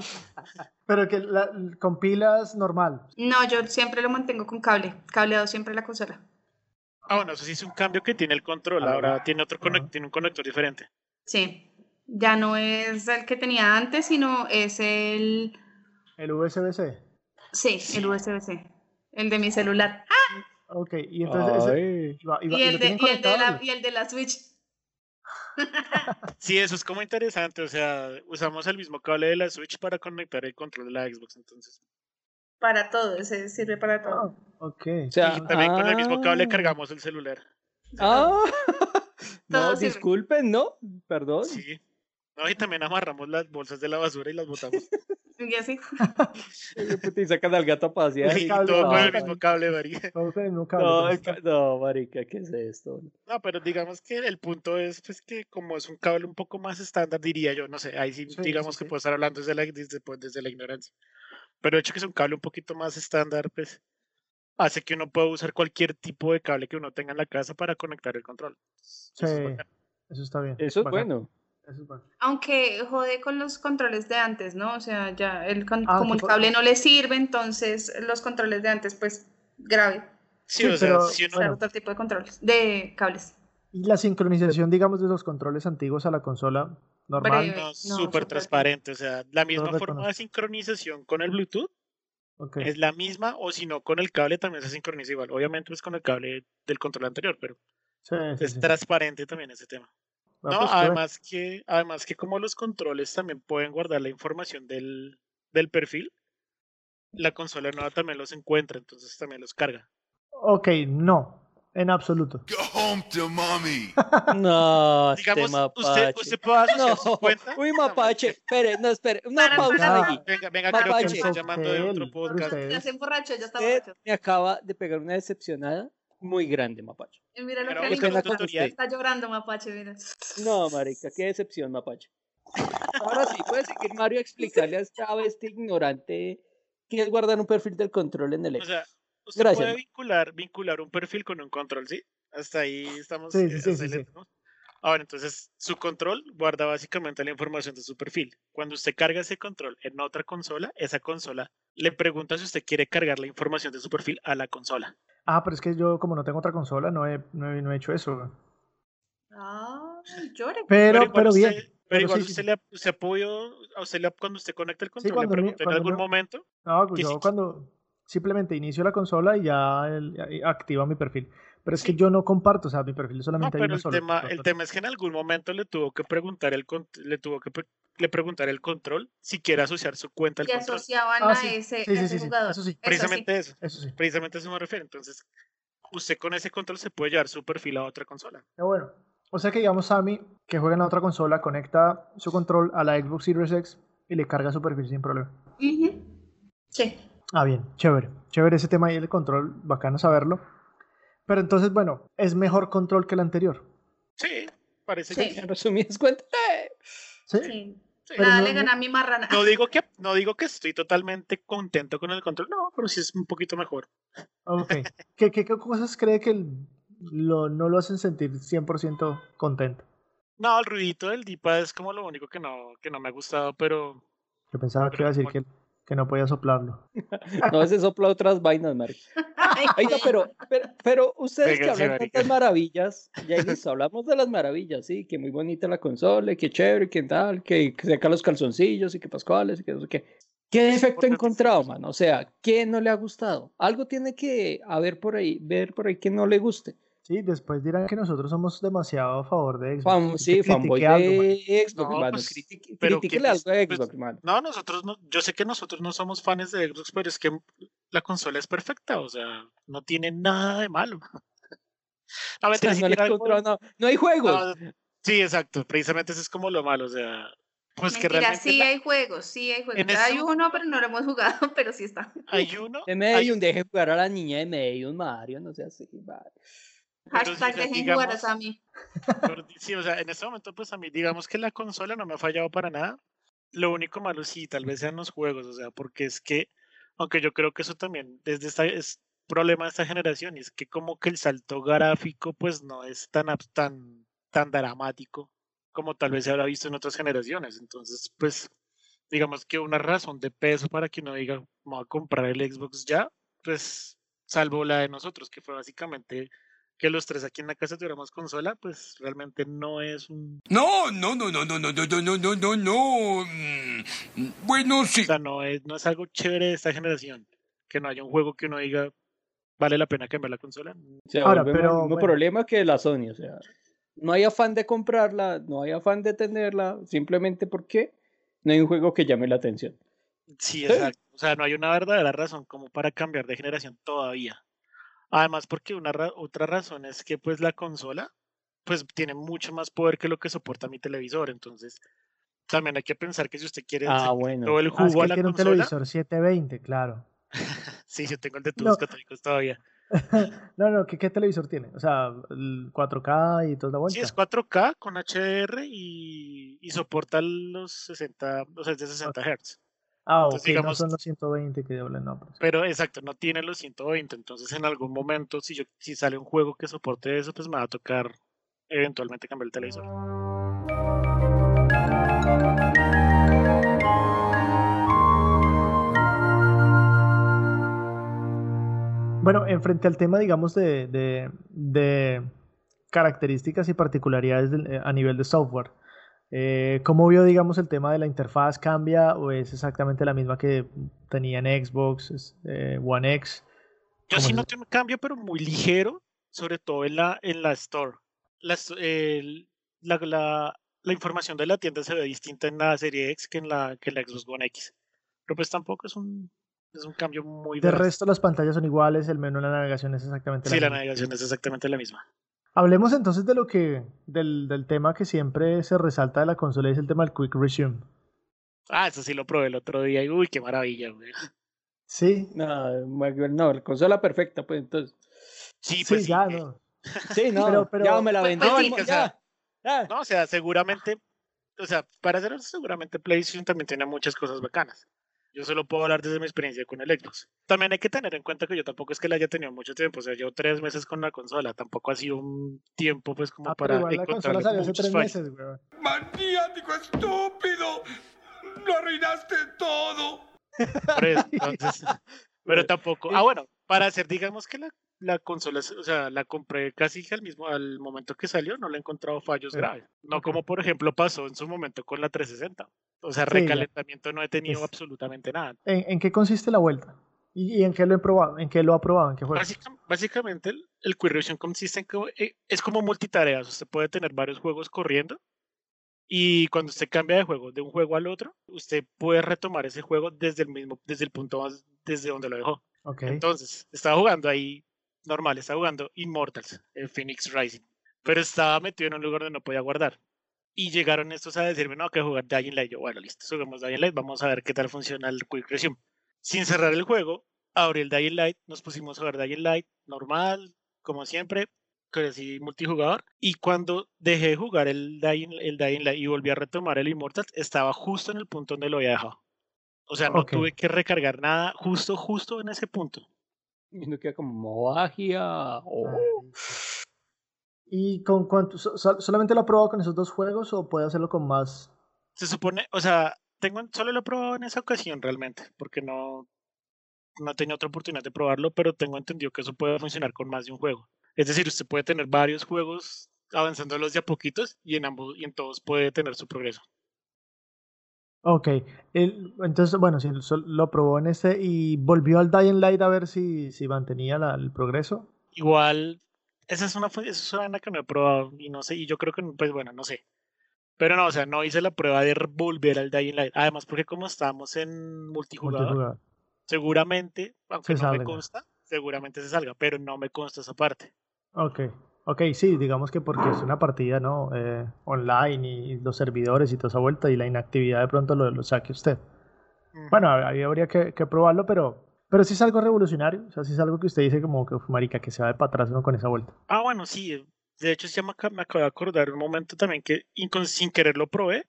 Pero que la, con pilas normal. No, yo siempre lo mantengo con cable, cableado siempre la consola. Ah, bueno, eso sí es un cambio que tiene el control. Ah, Ahora tiene otro conec- Ajá. tiene un conector diferente. Sí, ya no es el que tenía antes, sino es el, El USB-C. sí, el USB-C, el de mi celular. Ok, y entonces ese- y va- y el de, y el de la, y el de la Switch. Sí, eso es como interesante. O sea, usamos el mismo cable de la Switch para conectar el control de la Xbox. Entonces, Para todo, ese sirve para todo. Ah, ok. O sea, y también con el mismo cable ah. cargamos el celular. Ah, no, disculpen, ¿no? Perdón. Sí. No, y también amarramos las bolsas de la basura y las botamos. Y así. Y sacan al gato a pasear. y cable todo con el mismo cable, María. Todo con el mismo cable, No, el ca- no, marica, ¿qué es esto? No, pero digamos que el punto es pues que como es un cable un poco más estándar, diría yo, no sé, ahí sí, Sí, digamos sí, que sí. puedo estar hablando desde la, desde, pues, desde la ignorancia. Pero el hecho que es un cable un poquito más estándar, pues hace que uno pueda usar cualquier tipo de cable que uno tenga en la casa para conectar el control. Eso es Sí, bacano. eso está bien. Eso es bacán, bueno. Eso es bueno. Aunque jode con los controles de antes, ¿no? O sea, ya el con- Ah, como el cable no le sirve, entonces los controles de antes, pues, grave. Sí, Sí, o sea, pero- si uno, Usar Bueno. otro tipo de controles, de cables. Y la sincronización, digamos, de los controles antiguos a la consola normal. No, no, súper transparente, o sea, la misma forma reconozco. de sincronización con el Bluetooth Ok. es la misma, o si no, con el cable también se sincroniza igual. Obviamente es con el cable del control anterior, pero Sí, sí, es sí. transparente también ese tema. Ah, No, pues, además que, además que como los controles también pueden guardar la información del, del perfil, la consola nueva también los encuentra, entonces también los carga. Ok, no. En absoluto. Go home to mommy. No, este Digamos, usted, mapache. usted puede su No, cuenta. uy, mapache, espere, no, espere, una Para, pausa para. ahí. Venga, venga, creo que Mapache. me están llamando de otro podcast. pero Ya ustedes- se emborrachó, ya está Usted borracho. me acaba de pegar una decepcionada muy grande, mapache. Y mira lo Pero que con usted. Está llorando, mapache, mira. No, marica, qué decepción, mapache. Ahora sí, puede seguir Mario a explicarle a esta bestia ignorante que es guardar un perfil del control en el O Xbox. sea, usted Gracias. puede vincular, vincular un perfil con un control, ¿sí? Hasta ahí estamos. Sí, eh, sí, sí. Ahora, entonces, su control guarda básicamente la información de su perfil. Cuando usted carga ese control en otra consola, esa consola le pregunta si usted quiere cargar la información de su perfil a la consola. Ah, pero es que yo, como no tengo otra consola, no he, no he, no he hecho eso. Ah, llore. Pero, igual pero, bien. usted- Pero pero igual sí, sí, usted, sí. le, ha- usted ha podido, a usted le ha- cuando usted conecta el control, le cuando en algún me- momento. No, pues yo sí- cuando simplemente inicio la consola y ya y activa mi perfil. Pero es que Sí. yo no comparto, o sea, mi perfil No, solamente hay pero uno el solo. tema, el entonces- tema es que en algún momento le tuvo que preguntar el le tuvo que pre- le preguntar el control si quiere asociar su cuenta al Y control. asociaban Ah, a sí. ese, Sí, ese sí, sí, jugador. eso sí. Eso sí. Precisamente eso. Eso sí. Precisamente a eso me refiero. Entonces, usted con ese control se puede llevar su perfil a otra consola. Pero bueno, o sea que digamos Sammy, que juega en la otra consola, conecta su control a la Xbox Series X y le carga su perfil sin problema. Sí. Ah, bien, chévere. Chévere ese tema ahí del control, bacano saberlo. Pero entonces, bueno, es mejor control que el anterior. Sí, parece Sí. que En resumidas cuentas, eh, ¿Sí? sí. Sí. Pero Nada no- le gana a mi marrana. No digo que no digo que estoy totalmente contento con el control, no, pero sí es un poquito mejor. Ok. ¿Qué, qué, qué cosas cree que el- lo, no lo hacen sentir 100% contento? No, el ruidito del D-pad es como lo único que no que no me ha gustado, pero Yo pensaba que iba a decir que, que no podía soplarlo. no se sopla otras vainas, Mari. Ay, Oiga, pero, pero, pero ustedes Venga, que hablan marica. tantas maravillas, ya listo, hablamos de las maravillas, sí, que muy bonita la consola, que chévere, que tal, que que saca los calzoncillos y que pascuales y que no sé qué. ¿Qué defecto ha encontrado, man? O sea, ¿qué no le ha gustado? Algo tiene que haber por ahí, ver por ahí que no le guste. Sí, después dirán que nosotros somos demasiado a favor de Xbox. Fan- sí, fanboy algo, de Xbox, No, pues, critique- pero critíquele ¿qué algo de pues, Xbox, mano. no, nosotros no, yo sé que nosotros no somos fans de Xbox, pero es que la consola es perfecta, o sea, no tiene nada de malo. No, O sea, si no, algo- no hay juegos. no, sí, exacto, precisamente eso es como lo malo, o sea, pues que realmente sí la- hay juegos, sí hay juegos. Hay uno, pero no lo hemos jugado, pero sí está. hay uno, De hay- Medium, deje jugar a la niña de Medium, Mario, no sea así, vale. Hashtag dejen jugar a digamos- Sammy. Sí, o sea, en este momento, pues a mí, digamos que la consola no me ha fallado para nada. Lo único malo sí, tal vez sean los juegos, o sea, porque es que, aunque yo creo que eso también desde esta es problema de esta generación, y es que como que el salto gráfico, pues no es tan tan tan dramático como tal vez se habrá visto en otras generaciones. Entonces, pues, digamos que una razón de peso para que uno diga, me voy a comprar el Xbox ya, pues, salvo la de nosotros, que fue básicamente que los tres aquí en la casa tuviéramos consola, pues realmente no es un... No, no, no, no, no, no, no, no, no, no, no, no. Mm, Bueno, sí. O sea, no es, no es algo chévere de esta generación. Que no haya un juego que uno diga, vale la pena cambiar la consola. O sea, Ahora, pero, mismo bueno. problema que la Sony, o sea, no hay afán de comprarla, no hay afán de tenerla, simplemente porque no hay un juego que llame la atención. Sí, exacto. O sea, no hay una verdadera razón como para cambiar de generación todavía. Además, porque una ra- otra razón es que pues la consola pues tiene mucho más poder que lo que soporta mi televisor. Entonces, también hay que pensar que si usted quiere Ah, bueno. todo el Ah, es jugo que a la tiene un consola, televisor 720, claro. sí, yo tengo el de No. tubos católicos todavía. no, no, ¿qué, qué televisor tiene? O sea, el 4K y toda la vuelta. Sí, es 4K con HDR y, y soporta los 60, o sea, es de 60 Hz. Ah, ok, entonces, digamos- no son los 120 que hablan, no. pero exacto, no tiene los 120. Entonces, en algún momento, si yo si sale un juego que soporte eso, pues me va a tocar eventualmente cambiar el televisor. Bueno, en frente al tema, digamos, de, de- de características y particularidades eh, a nivel de software, eh, ¿cómo vio, digamos, el tema de la interfaz? ¿Cambia o es exactamente la misma que tenía en Xbox, eh, One X? Yo ¿Cómo sí noté un cambio, pero muy ligero, sobre todo en la, en la Store. La, la, la- la información de la tienda se ve distinta en la serie X que en la, que en la Xbox One X. Pero pues tampoco es un, es un cambio muy De drástico. resto, las pantallas son iguales, el menú de la navegación es exactamente Sí, la la misma. navegación es exactamente la misma. Hablemos entonces de lo que, del, del tema que siempre se resalta de la consola, y es el tema del Quick Resume. Ah, eso sí lo probé el otro día y uy, qué maravilla, güey. Sí, No, no, la consola perfecta, pues entonces. Sí, pues sí. ya, no. Sí, no, Pero- pero- ya me la Pues- vendí. pues sí. o sea. No, o sea, seguramente, o sea, para hacer eso, seguramente PlayStation también tiene muchas cosas bacanas. Yo solo puedo hablar desde mi experiencia con el Xbox. También hay que tener en cuenta que yo tampoco es que la haya tenido mucho tiempo, o sea, llevo tres meses con la consola, tampoco ha sido un tiempo pues como Ah, pero para igual la consola encontrarle salió hace muchos tres fallos. meses, weón. ¡Maniático estúpido! ¡Lo arruinaste todo! Por eso, entonces, pero tampoco. Ah, bueno, para hacer, digamos que la, la consola, o sea, la compré casi al mismo, al momento que salió, no le he encontrado fallos Sí, graves. No como por ejemplo pasó en su momento con la 360. O sea, Sí, recalentamiento no he tenido Es- absolutamente nada. ¿En, en qué consiste la vuelta? ¿Y, y en qué lo he probado? ¿En qué lo ha probado? ¿En qué juego? Básica- básicamente, el, el consiste en que eh, es como multitareas. Usted puede tener varios juegos corriendo Y cuando usted cambia de juego, de un juego al otro, usted puede retomar ese juego desde el mismo, desde el punto más, desde donde lo dejó. Ok. Entonces, estaba jugando ahí normal, estaba jugando Immortals, el Phoenix Rising, pero estaba metido en un lugar donde no podía guardar. Y llegaron estos a decirme, no, que jugar Dying Light. Yo, bueno, listo, subimos Dying Light, vamos a ver qué tal funciona el Quick Resume. Sin cerrar el juego, abrí el Dying Light, nos pusimos a jugar Dying Light, normal, como siempre, así multijugador. Y cuando dejé de jugar el Dying, el Dying Light y volví a retomar el Immortals, estaba justo en el punto donde lo había dejado. O sea, no tuve que recargar nada, justo, justo en ese punto. Y no queda como magia. Oh. ¿Y con cuánto? so- so- ¿Solamente lo ha probado con esos dos juegos o puede hacerlo con más? Se supone, o sea, tengo, solo lo he probado en esa ocasión realmente, porque no, no tenido otra oportunidad de probarlo, pero tengo entendido que eso puede funcionar con más de un juego. Es decir, usted puede tener varios juegos avanzándolos de a poquitos y en ambos y en todos puede tener su progreso. Ok. El- entonces, bueno, si sol- lo probó en este y volvió al Dying Light a ver si, si mantenía la- el progreso. Igual, esa es una, esa es una que no he probado y no sé, y yo creo que, pues bueno, no sé. Pero no, o sea, no hice la prueba de volver al Dying Light. Además, porque como estamos en multijugador, multijugador. seguramente, aunque Se no me consta, seguramente se salga, pero no me consta esa parte. Ok. Ok, sí, digamos que porque es una partida, ¿no? Eh, online y los servidores y toda esa vuelta y la inactividad de pronto lo, lo saque usted. Bueno, ahí habría que, que probarlo, pero, pero sí es algo revolucionario. O sea, sí es algo que usted dice como que, "Uf, marica, que se va de para atrás uno con esa vuelta. Ah, bueno, sí. eh, De hecho, ya me, aca- me acabo de acordar un momento también que sin querer lo probé.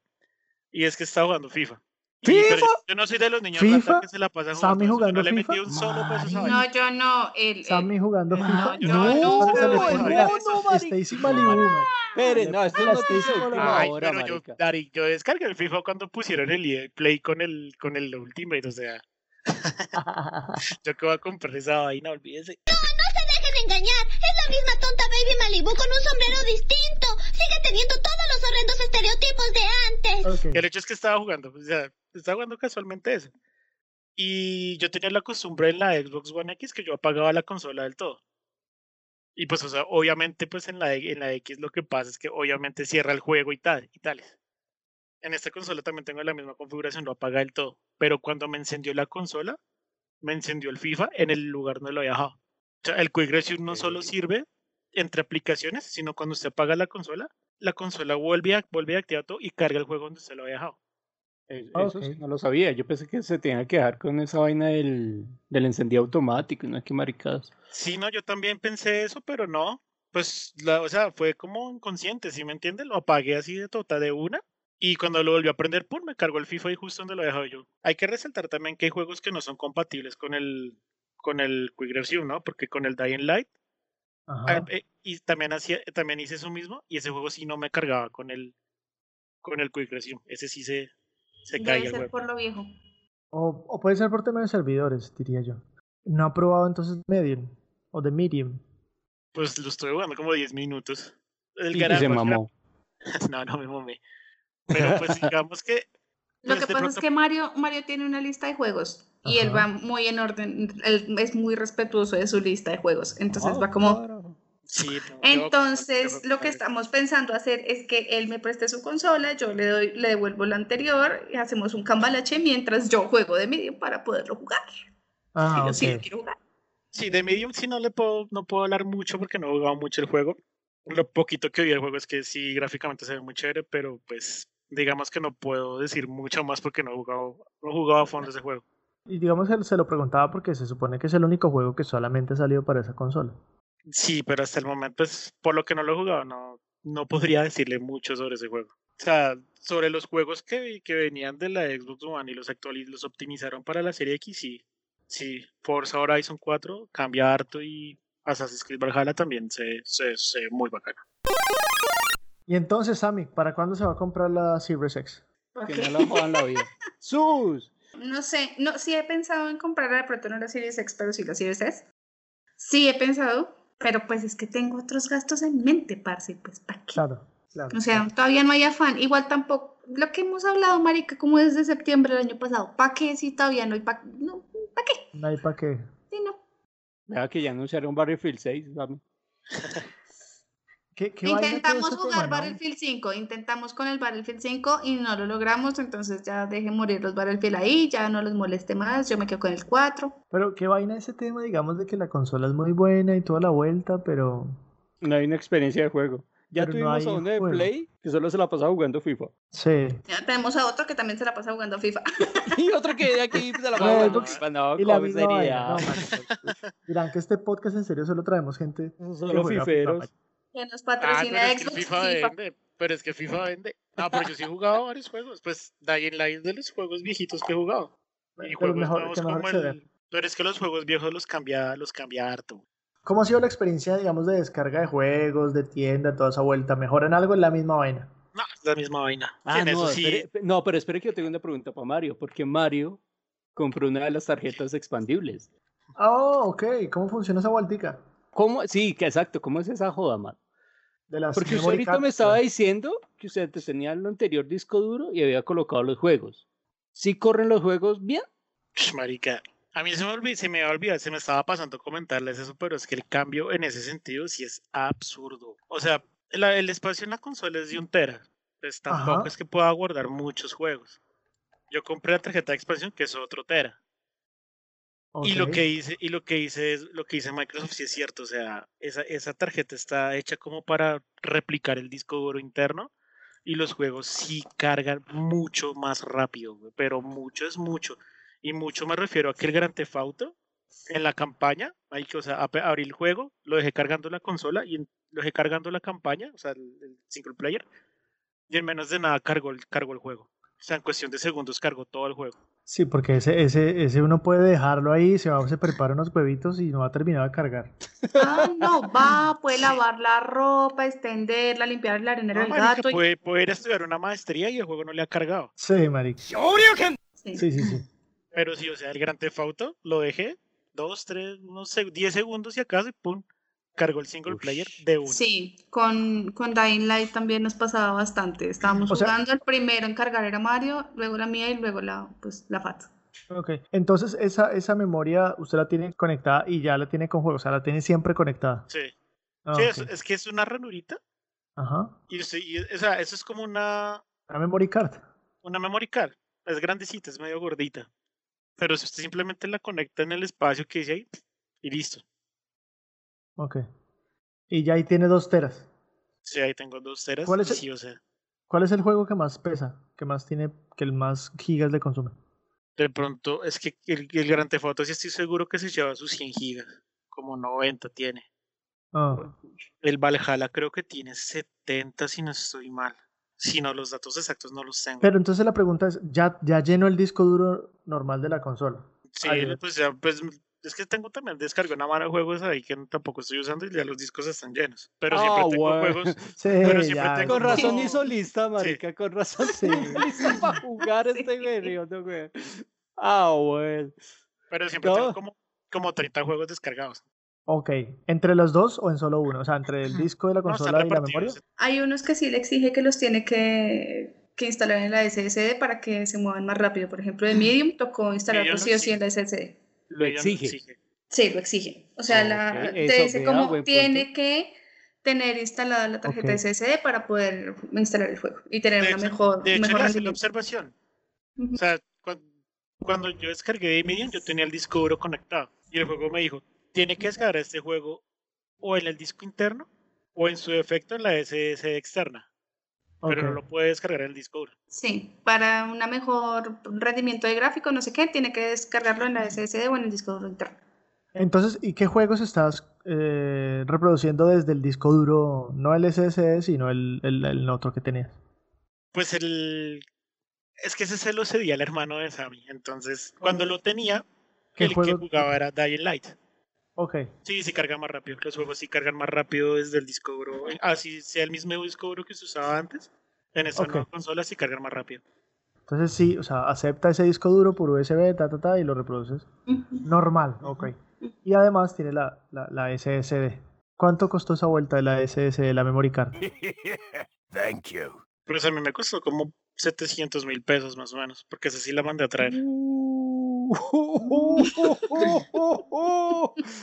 Y es que estaba jugando FIFA. ¿FIFA? yo, yo no soy de los niños ¿FIFA? rata que se la pasan jugando. ¿Sammy yo jugando no le metí FIFA? un solo peso a. No, yo no. El, el- Sammy jugando no, FIFA. no, no, se no, no, no, Stacy Malibu. Espere, no, esto noticia Stacy. Ay, pero yo. Dari, yo descargué el FIFA cuando pusieron el EA Play con el, con el Ultimate, o sea, yo que voy a comprar esa vaina, olvídese. dejen engañar. Es la misma tonta Baby Malibu con un sombrero distinto. Sigue teniendo todos los horrendos estereotipos de antes. Ok. El hecho es que estaba jugando, o sea, estaba jugando casualmente eso. Y yo tenía la costumbre en la Xbox One X que yo apagaba la consola del todo. Y pues, o sea, obviamente, pues en la, en la X lo que pasa es que obviamente cierra el juego y tal, y tales. En esta consola también tengo la misma configuración, lo apaga del todo. Pero cuando me encendió la consola, me encendió el FIFA en el lugar donde lo había dejado. O sea, el Quick Resume no solo sirve entre aplicaciones, sino cuando usted apaga la consola, la consola vuelve a, vuelve a activar todo y carga el juego donde se lo había dejado. Ah, Eso sí, no lo sabía. Yo pensé que se tenía que dejar con esa vaina del, del encendido automático. No es que maricadas. Sí, no, yo también pensé eso, pero no. Pues, la, o sea, fue como inconsciente, ¿sí me entiendes? Lo apagué así de tota de una. Y cuando lo volví a prender, pum, me cargó el FIFA y justo donde lo he dejado yo. Hay que resaltar también que hay juegos que no son compatibles con el, con el Quick Resume, ¿no? Porque con el Dying Light, ah, Ajá. eh, y también, hacía, también hice eso mismo, y ese juego sí no me cargaba con el, con el Quick Resume. Ese sí se, se debe ser juego. por lo viejo. O, o puede ser por tema de servidores, diría yo. No ha probado entonces Medium o de Medium. Pues lo estuve jugando como 10 minutos. El Y, se mamó. No, no me mamé. Pero pues digamos que. Lo pues, que pasa es que Mario, Mario tiene una lista de juegos y él va muy en orden, él es muy respetuoso de su lista de juegos, entonces Ah, va como... claro. Sí, no, yo- yo- Entonces, yo- lo que estamos pensando hacer es que él me preste su consola, yo le doy, le devuelvo la anterior y hacemos un cambalache mientras yo juego de medio para poderlo jugar. Ah, Y yo sí quiero jugar. Sí, de Medium sí no le puedo, no puedo hablar mucho porque no he jugado mucho el juego. Lo poquito que vi del juego es que sí, gráficamente se ve muy chévere, pero pues digamos que no puedo decir mucho más porque no he jugado, no he jugado a fondo ese juego. Y digamos que se lo preguntaba porque se supone que es el único juego que solamente ha salido para esa consola. Sí, pero hasta el momento, pues, por lo que no lo he jugado, no, no podría decirle mucho sobre ese juego. O sea, sobre los juegos que, que venían de la Xbox One y los actualiz los optimizaron para la serie X, sí. Sí, Forza Horizon 4 cambia harto y Assassin's Creed Valhalla también se, se, se ve muy bacano. Y entonces, Sammy, ¿para cuándo se va a comprar la Series X? Que no la jodan la vida. ¡Sus! No sé, no, sí he pensado en comprar de pronto no la Series X, pero sí la Series S. Sí he pensado, pero pues es que tengo otros gastos en mente, parce, pues ¿para qué? Claro, claro. O sea, todavía no hay afán. Igual tampoco, lo que hemos hablado, marica, como desde septiembre del año pasado, ¿para qué si todavía no hay para no, ¿pa' qué? No hay para qué. Sí, no. Vea que ya anunciaron Battlefield 6, Sammy. ¿Qué, qué vaina todo Intentamos jugar tema, no? Battlefield 5, intentamos con el Battlefield 5 y no lo logramos, entonces ya deje morir los Battlefield ahí, ya no los moleste más, yo me quedo con el 4. Pero qué vaina ese tema, digamos, de que la consola es muy buena y toda la vuelta, pero... No hay una experiencia de juego. Ya Pero no tuvimos a uno de juego. Play que solo se la pasaba jugando FIFA. Sí. Ya tenemos a otro que también se la pasa jugando FIFA. y otro que de aquí se la No, pasaba jugando FIFA. No, y la ¿cómo misma vaina. sería? No, marica, Dirán que este podcast en serio solo traemos gente Solo fiferos. FIFA. Que nos Ah, patrocina pero es que Xbox FIFA, FIFA. vende. Pero es que FIFA vende. No, pero yo sí he jugado varios juegos. Pues Dying Light es de los juegos viejitos que he jugado. Y Pero juegos mejor- nuevos que mejor como el. Pero es que los juegos viejos los cambia, los cambia harto. ¿Cómo ha sido la experiencia, digamos, de descarga de juegos, de tienda, toda esa vuelta? ¿Mejoran algo en la misma vaina? No, es la misma vaina. Ah, en no, eso sí. espere- no, pero espere que yo tengo una pregunta para Mario. Porque Mario compró una de las tarjetas expandibles. Ah, ok. ¿Cómo funciona esa vueltica? ¿Cómo? Sí, que exacto. ¿Cómo es esa joda, man? De las Porque usted ahorita cards, me estaba diciendo que usted tenía el anterior disco duro y había colocado los juegos. ¿Sí corren los juegos bien? Marica. A mí se me, olvidó, se me va a olvidar, se me estaba pasando comentarles eso, pero es que el cambio en ese sentido sí es absurdo. O sea, la- el espacio en la consola es de un tera. Pues tampoco Ajá. es que pueda guardar muchos juegos. Yo compré la tarjeta de expansión que es otro tera. Y lo que hice, y lo que hice es, lo que hice Microsoft sí es cierto, o sea, esa, esa tarjeta está hecha como para replicar el disco duro interno y los juegos sí cargan mucho más rápido, güey, pero mucho es mucho. Y mucho me refiero a que el Grand Theft Auto en la campaña, hay que, o sea, abrí el juego, lo dejé cargando la consola y lo dejé cargando la campaña, o sea, el, el single player, y en menos de nada cargó el, cargó el juego. O sea, en cuestión de segundos cargó todo el juego. Sí, porque ese, ese, ese uno puede dejarlo ahí, se va, se prepara unos huevitos y no va a terminar de cargar. Ah, no, va, puede lavar la ropa, extenderla, limpiar el arenero No, del gato. y- puede, puede ir a estudiar una maestría y el juego no le ha cargado. Sí, marica. sí. Sí, sí, sí. Pero sí, o sea, el Grand Theft Auto lo dejé dos, tres, no sé, diez segundos y acaso y pum, cargó el single player de uno. Sí, con, con Dying Light también nos pasaba bastante. Estábamos O sea- jugando, el primero en cargar era Mario, luego la mía y luego la, pues, la FAT. Ok. Entonces, esa, esa memoria usted la tiene conectada y ya la tiene con juego, o sea, la tiene siempre conectada. Sí, Ah, sí es, ok. es que es una ranurita Ajá. y, y, o sea, eso es como una, La memory card. una memory card. Es grandecita, es medio gordita. Pero si usted simplemente la conecta en el espacio que dice ahí y listo. Ok. Y ya ahí tiene dos teras. Sí, ahí tengo dos teras. ¿Cuál es el- sí, o sea, ¿Cuál es el juego que más pesa? Que más tiene, que el más gigas le consume. de pronto, es que el, el Auto sí estoy seguro que se lleva sus 100 gigas. Como 90 tiene. Ah, El Valhalla creo que tiene 70 si no estoy mal. Si no, los datos exactos no los tengo. Pero entonces la pregunta es, ¿ya, ya llenó el disco duro normal de la consola? sí, pues ya, pues es que tengo también descargué una mano de juegos ahí que no- tampoco estoy usando y ya los discos están llenos. Pero siempre Ah, tengo bueno. juegos. Sí, Pero siempre ya, tengo Con razón como- hizo lista, marica. Con razón Sí. lista para jugar este no, güey. Ah, bueno. Pero siempre No. tengo como, como 30 juegos descargados. Ok, ¿entre los dos o en solo uno? O sea, entre el disco de la No, consola y la memoria. Hay unos que sí le exige que los tiene que, que instalar en la SSD para que se muevan más rápido. Por ejemplo, de Medium tocó instalarlo sí o sí en la SSD. Lo no exige. Sí, lo exige. O sea, la, te eso, dice buen tiene punto. que tener instalada la tarjeta Ok. SSD para poder instalar el juego y tener De una hecho, mejor, de mejor la observación. O sea, cuan- cuando, yo descargué de Medium, yo tenía el disco duro conectado. Y el juego me dijo, tiene que descargar este juego o en el disco interno o en su defecto en la SSD externa. Pero no lo puede descargar en el disco duro. Sí, para una mejor rendimiento de gráfico, no sé qué, tiene que descargarlo en la SSD o en el disco duro interno. Entonces, ¿y qué juegos estás eh, reproduciendo desde el disco duro? No el SSD, sino el, el, el otro que tenías. Pues el... Es que ese se lo cedía al hermano de Sammy. Entonces, cuando lo tenía, ¿Qué el juego? que jugaba era Dying Light. Ok, Sí, sí carga más rápido. Los juegos sí cargan más rápido desde el disco duro. Así sea el mismo disco duro que se usaba antes. En esta Ok. nueva consola sí cargan más rápido. entonces sí, o sea, acepta ese disco duro por USB, ta, ta, ta, y lo reproduces. Normal, ok. Y además tiene la, la, la SSD. ¿Cuánto costó esa vuelta de la SSD, la memory card? Thank you. Pues a mí me costó como 700 mil pesos más o menos. Porque esa sí la mandé a traer.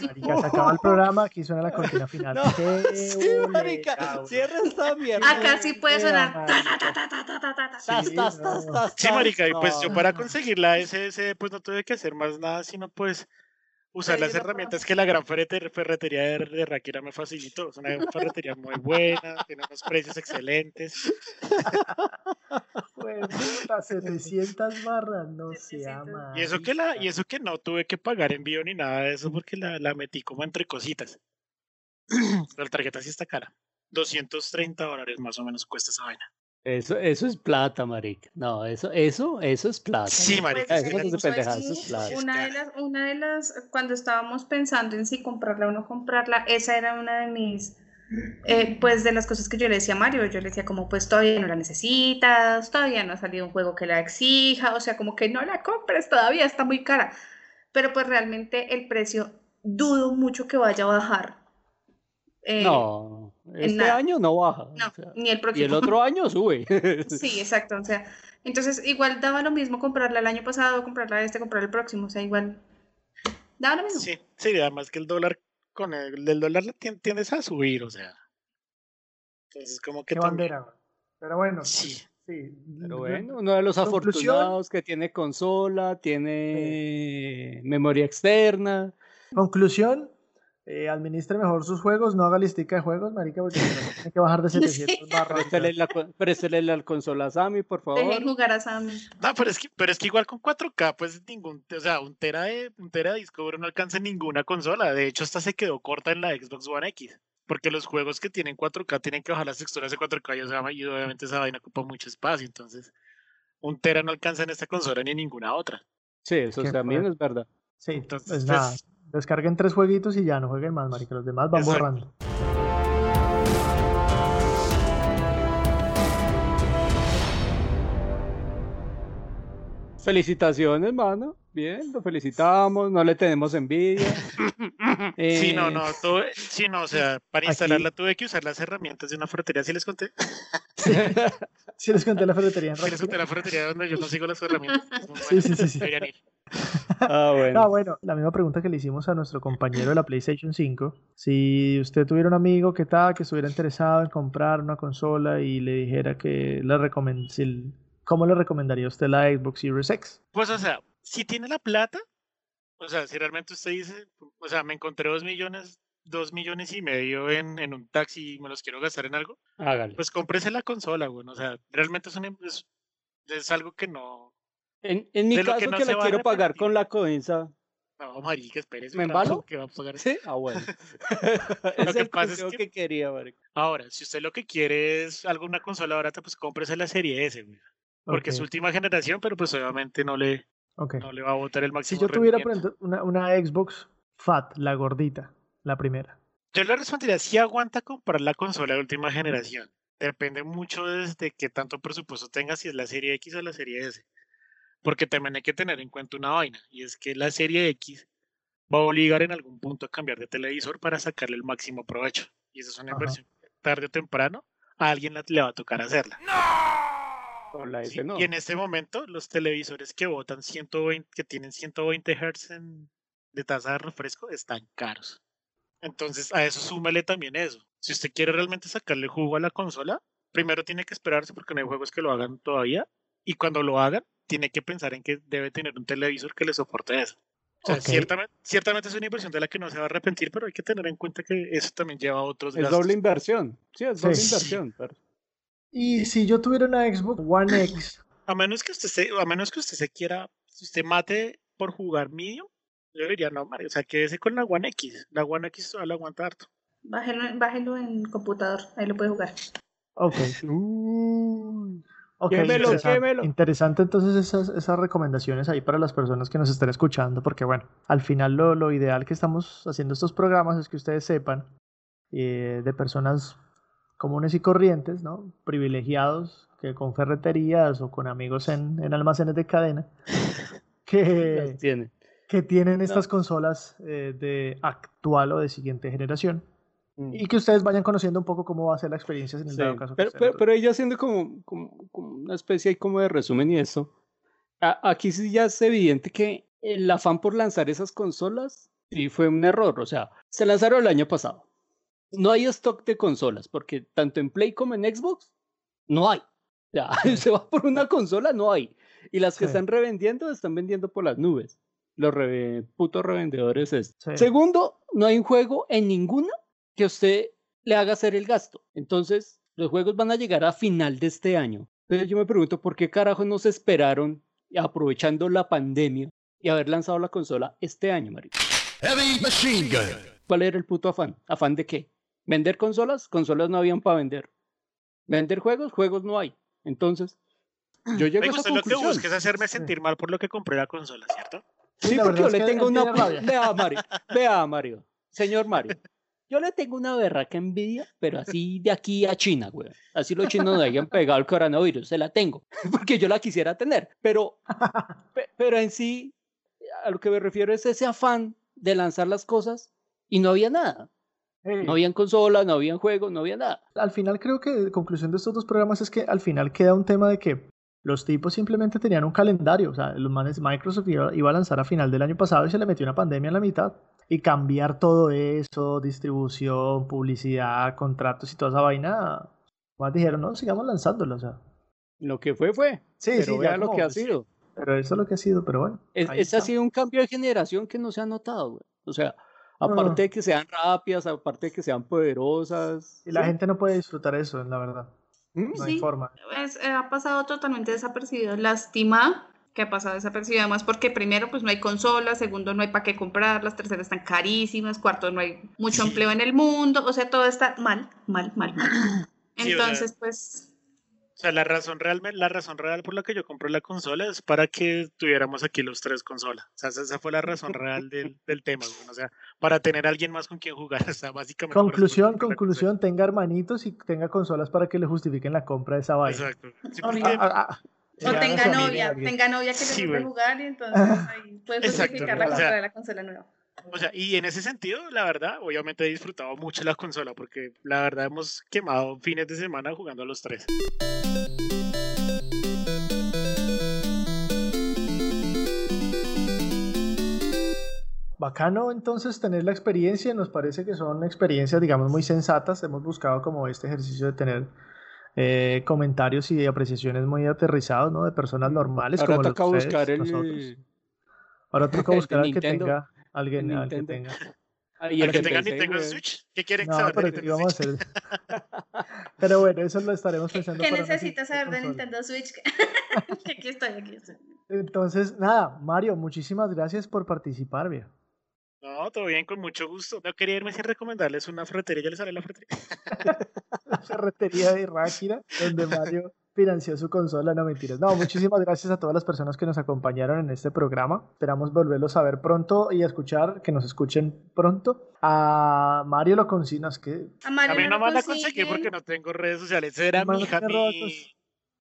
Marica, se acaba el programa, aquí suena la cortina final. No, Qué sí, marica, cierra esta mierda. Acá sí puede sonar. Marica. ta, ta, ta, ta, ta, ta, ta, ta. Tas, Sí, marica, y pues yo para conseguir la SS pues no tuve que hacer más nada, sino pues usar las herramientas que la gran ferrete- ferretería de, de Raquira me facilitó. Es una ferretería muy buena, tiene unos precios excelentes. Puta, 700 barras, no se 700. ama. Y eso que la, y eso que no tuve que pagar envío ni nada de eso porque la, la metí como entre cositas. La tarjeta sí está cara. 230 dólares más o menos cuesta esa vaina. Eso, eso es plata, marica. No, eso, eso, eso es plata. Sí, marica. Pues, Eso es de eso pendejadas, sí, eso es plata. Una de las, una de las, cuando estábamos pensando en si comprarla o no comprarla, esa era una de mis, eh, pues de las cosas que yo le decía a Mario, yo le decía como pues todavía no la necesitas, todavía no ha salido un juego que la exija, o sea, como que no la compres, todavía está muy cara, pero pues realmente el precio dudo mucho que vaya a bajar. Eh, No, este nada. año no baja. o no, sea, ni el y próximo. el otro año sube. Sí, exacto, o sea, entonces igual daba lo mismo comprarla el año pasado, comprarla este, comprar el próximo, o sea, igual daba lo mismo. Sí, sí, además que el dólar con el, el dólar la tien- tiendes a subir, o sea. Entonces como que Qué también- bandera. Pero bueno, Sí. sí. Pero bueno, uno de los Conclusión. afortunados que tiene consola, tiene memoria externa. Conclusión, eh, administre mejor sus juegos, no haga listica de juegos, marica, porque si no, tiene que bajar de 700 barras. Préstele la, préstele la consola a Sammy, por favor. Dejen jugar a Sammy. No, pero es que, pero es que igual con 4K, pues ningún, o sea, un tera de, un tera de disco duro no alcanza en ninguna consola. De hecho, hasta se quedó corta en la Xbox One X. Porque los juegos que tienen 4K tienen que bajar las texturas de 4K y, o sea, y obviamente esa vaina ocupa mucho espacio. Entonces, un tera no alcanza en esta consola ni en ninguna otra. Sí, eso también es verdad. Sí, Entonces, pues pues, nada, descarguen tres jueguitos y ya no jueguen más, marica, los demás van Exacto. borrando. Felicitaciones, mano. Bien, lo felicitamos, no le tenemos envidia. Sí, no, Eh, no, tuve- sí, no, o sea, para instalarla Aquí- tuve que usar las herramientas de una ferretería, ¿sí les conté? Sí, les conté la ferretería en Sí les conté la ferretería donde yo consigo las herramientas. Muy Sí, sí, sí, sí. Ah, bueno. Ah, bueno, la misma pregunta que le hicimos a nuestro compañero de la PlayStation 5. Si usted tuviera un amigo que tal, que estuviera interesado en comprar una consola y le dijera que le recomend si- ¿cómo le recomendaría usted la Xbox Series X? Pues, o sea, si tiene la plata, o sea, si realmente usted dice, o sea, me encontré dos millones, dos millones y medio en, en un taxi y me los quiero gastar en algo, Hágale. pues cómprese la consola, güey. O sea, realmente es, un, es, es algo que no. En, en mi de lo que caso, no que, la va a quiero pagar con la coenza. No, marica, espérese. ¿Me embalo? que va a pagar. Sí, ah, bueno. Lo que el pasa es que- que quería, marica. Ahora, si usted lo que quiere es alguna consola barata, pues cómprese la serie S, güey. Porque es última generación, pero pues obviamente no le, no le va a botar el Si máximo yo tuviera, por ejemplo, una, una Xbox Fat, la gordita, la primera. Yo le respondería si aguanta comprar la consola de última generación. Depende mucho desde qué tanto presupuesto tenga, si es la serie X o la serie S. Porque también hay que tener en cuenta una vaina, y es que la serie X va a obligar en algún punto a cambiar de televisor para sacarle el máximo provecho. Y esa es una Ajá. inversión. Tarde o temprano, a alguien le va a tocar hacerla. Con la ¿sí? No. Y en este momento, los televisores que botan 120, que tienen 120 Hz en- de tasa de refresco están caros. Entonces, a eso súmele también eso. Si usted quiere realmente sacarle jugo a la consola, primero tiene que esperarse porque no hay juegos que lo hagan todavía. Y cuando lo hagan, tiene que pensar en que debe tener un televisor que le soporte eso. O sea, Ok. ciertamente, ciertamente es una inversión de la que no se va a arrepentir, pero hay que tener en cuenta que eso también lleva a otros Es gastos. doble inversión. Sí, es doble Sí. inversión. pero- Y si yo tuviera una Xbox One X, A menos que usted se, a menos que usted se quiera, si usted mate por jugar medium, yo diría, no, Mario, o sea, quédese con la One X. La One X todavía la aguanta harto. Bájelo, en- bájelo en computador, ahí lo puede jugar. ok. Ok, Quémelo, interesante. quémelo. Interesante entonces esas, esas recomendaciones ahí para las personas que nos estén escuchando, porque bueno, al final lo, lo ideal que estamos haciendo estos programas es que ustedes sepan eh, de personas comunes y corrientes, ¿no? Privilegiados, que con ferreterías o con amigos en, en almacenes de cadena, que tienen estas consolas eh, de actual o de siguiente generación. Mm. Y que ustedes vayan conociendo un poco cómo va a ser la experiencia en el Sí, dado caso. Pero, pero, pero ella haciendo como, como, como una especie ahí como de resumen y eso. a- Aquí sí ya es evidente que el afán por lanzar esas consolas sí fue un error. O sea, se lanzaron el año pasado. No hay stock de consolas, porque tanto en Play como en Xbox no hay. Ya, se va por una consola, no hay. Y las que Sí. están revendiendo, están vendiendo por las nubes. Los re- putos revendedores. estos. Sí. Segundo, no hay un juego en ninguna que usted le haga hacer el gasto. Entonces, los juegos van a llegar a final de este año. Entonces yo me pregunto, ¿por qué carajo no se esperaron, aprovechando la pandemia, y haber lanzado la consola este año, marico? Heavy machine gun. ¿Cuál era el puto afán? ¿Afán de qué? ¿Vender consolas? Consolas no habían para vender. ¿Vender juegos? Juegos no hay. Entonces, yo llego a esa usted lo que busca es hacerme sentir mal por lo que compré la consola, ¿cierto? Sí, la porque yo le tengo una... Vea, Mario. Vea, Mario. Señor Mario. Yo le tengo una berraca envidia, pero así de aquí a China, güey. Así los chinos no hayan pegado el coronavirus. Se la tengo. Porque yo la quisiera tener. Pero, pe- pero en sí, a lo que me refiero es ese afán de lanzar las cosas y no había nada. No habían consolas, no habían juegos, no había nada. al final creo que la conclusión de estos dos programas es que al final queda un tema de que los tipos simplemente tenían un calendario. O sea, los manes, Microsoft iba, iba a lanzar a final del año pasado y se le metió una pandemia en la mitad. Y cambiar todo eso, distribución, publicidad, contratos y toda esa vaina, más dijeron, no, sigamos lanzándolo. O sea, Lo que fue, fue. sí, pero sí, ya lo como, que ha pues, sido. Pero eso es lo que ha sido, pero bueno. Es- ese ha sido un cambio de generación que no se ha notado, güey. O sea, aparte Ah. de que sean rápidas, aparte de que sean poderosas. Y la ¿sí? gente no puede disfrutar eso, la verdad. ¿Mm? No hay Sí. forma. Es- eh, ha pasado totalmente desapercibido. Lástima que ha pasado desapercibido, además porque primero pues no hay consolas, segundo no hay para qué comprarlas, tercero están carísimas, cuarto no hay mucho Sí. empleo en el mundo, o sea, todo está mal, mal, mal, mal. Sí, o sea, Entonces, pues, O sea, la razón real, la razón real por la que yo compré la consola es para que tuviéramos aquí los tres consolas. O sea, esa, fue la razón real del, del tema, güey. O sea, para tener a alguien más con quien jugar. O sea, básicamente. Conclusión, conclusión, tenga hermanitos y tenga consolas para que le justifiquen la compra de esa vaina. Exacto. Sí, porque- Ah, ah, ah. O Ya, tenga novia, tenga novia que le Sí, guste güey. jugar y entonces ahí puede Exacto, justificar la o compra sea, de la consola nueva. O sea, y en ese sentido, la verdad, obviamente he disfrutado mucho la consola porque la verdad hemos quemado fines de semana jugando a los tres. Bacano entonces tener la experiencia, nos parece que son experiencias, digamos, muy sensatas. Hemos buscado como este ejercicio de tener eh, comentarios y apreciaciones muy aterrizados, ¿no? De personas normales Ahora como los toca ustedes, buscar el. nosotros. Ahora toca de buscar al que tenga, alguien al que Nintendo. tenga. Ay, El el que de tenga Nintendo. Switch, ¿qué quieren No, saber de pero ¿qué Nintendo vamos a Switch? hacer? Pero bueno, eso lo estaremos ¿Qué, pensando. qué necesitas saber de. Nintendo Switch? Que aquí estoy, aquí estoy. Entonces, nada, Mario, muchísimas gracias por participar, viejo. No, todo bien, con mucho gusto. No quería irme sin recomendarles una ferretería, ya les sale la ferretería. la ferretería de Ráquira, donde Mario financió su consola, no mentiras. No, muchísimas gracias a todas las personas que nos acompañaron en este programa. Esperamos volverlos a ver pronto y a escuchar, que nos escuchen pronto. A Mario lo consigno, es que A Mario A mí no me van a conseguir porque no tengo redes sociales. Era mi, hija, mi.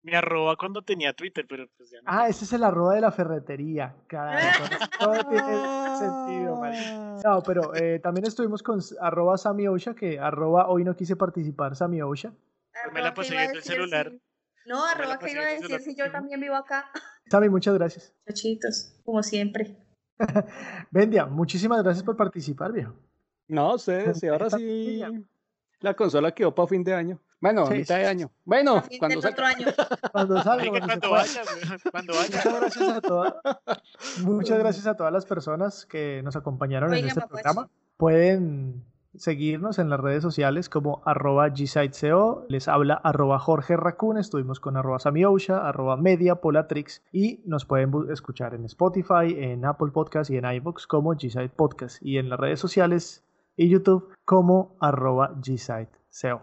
Mi arroba cuando tenía Twitter, pero pues ya no. Ah, ese es el arroba de la ferretería. Carajo, todo tiene sentido, Mario. No, pero eh, también estuvimos con arroba Sammy Osha, que arroba hoy no quise participar, Sammy Osha. Pues me la Arroba, ¿qué pasé viendo el celular. si- No, me arroba, ¿qué pasé iba a decir si yo también vivo acá? Sammy, muchas gracias. Chachitos, como siempre. Vendia, muchísimas gracias por participar, viejo. No, ustedes, y ahora sí. La consola quedó para fin de año. Bueno, a Sí, mitad sí, de año. Bueno, A fin cuando otro salga. año. Cuando salga, cuando vaya, cuando vaya. Muchas gracias a todas, muchas gracias a todas las personas que nos acompañaron en este mapache. programa. Pueden seguirnos en las redes sociales como arroba gsiteseo. Les habla arroba Jorge Raccoon. Estuvimos con arroba Samiosha, arroba Media Polatrix. Y nos pueden escuchar en Spotify, en Apple Podcast y en iVoox como Gsite Podcast. Y en las redes sociales y YouTube como arroba gsiteseo.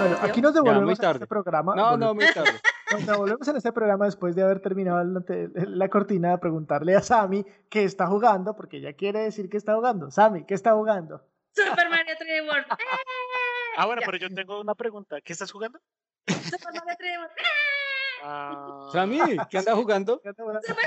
Bueno, aquí nos devolvemos a tarde. este programa. No, Volvemos- no, muy tarde. nos devolvemos en este programa después de haber terminado la, cortina de preguntarle a Sammy qué está jugando, porque ella quiere decir que está jugando. Sammy, ¿qué está jugando? Super Mario 3D World. Ah, bueno, Ya. pero yo tengo una pregunta. ¿Qué estás jugando? Super Mario 3D World. Ah, Sammy, ¿qué anda jugando? ¿Qué está jugando? Exacto.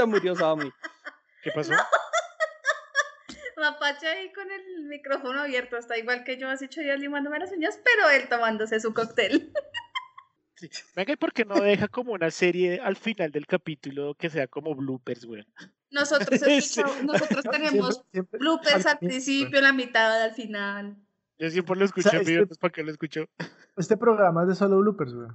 Se murió Sammy. ¿Qué pasó? Mapache ahí con el micrófono abierto, está igual que yo hace ocho días limándome las uñas, pero él tomándose su cóctel. Sí. Venga, ¿y por qué no deja como una serie al final del capítulo que sea como bloopers, güey? Nosotros, Sí. nosotros tenemos Siempre- siempre- bloopers al principio, en la mitad, al final. Yo siempre lo escuché en ¿Sabes vivo, qué? entonces ¿para qué lo escucho? Este programa es de solo bloopers, güey.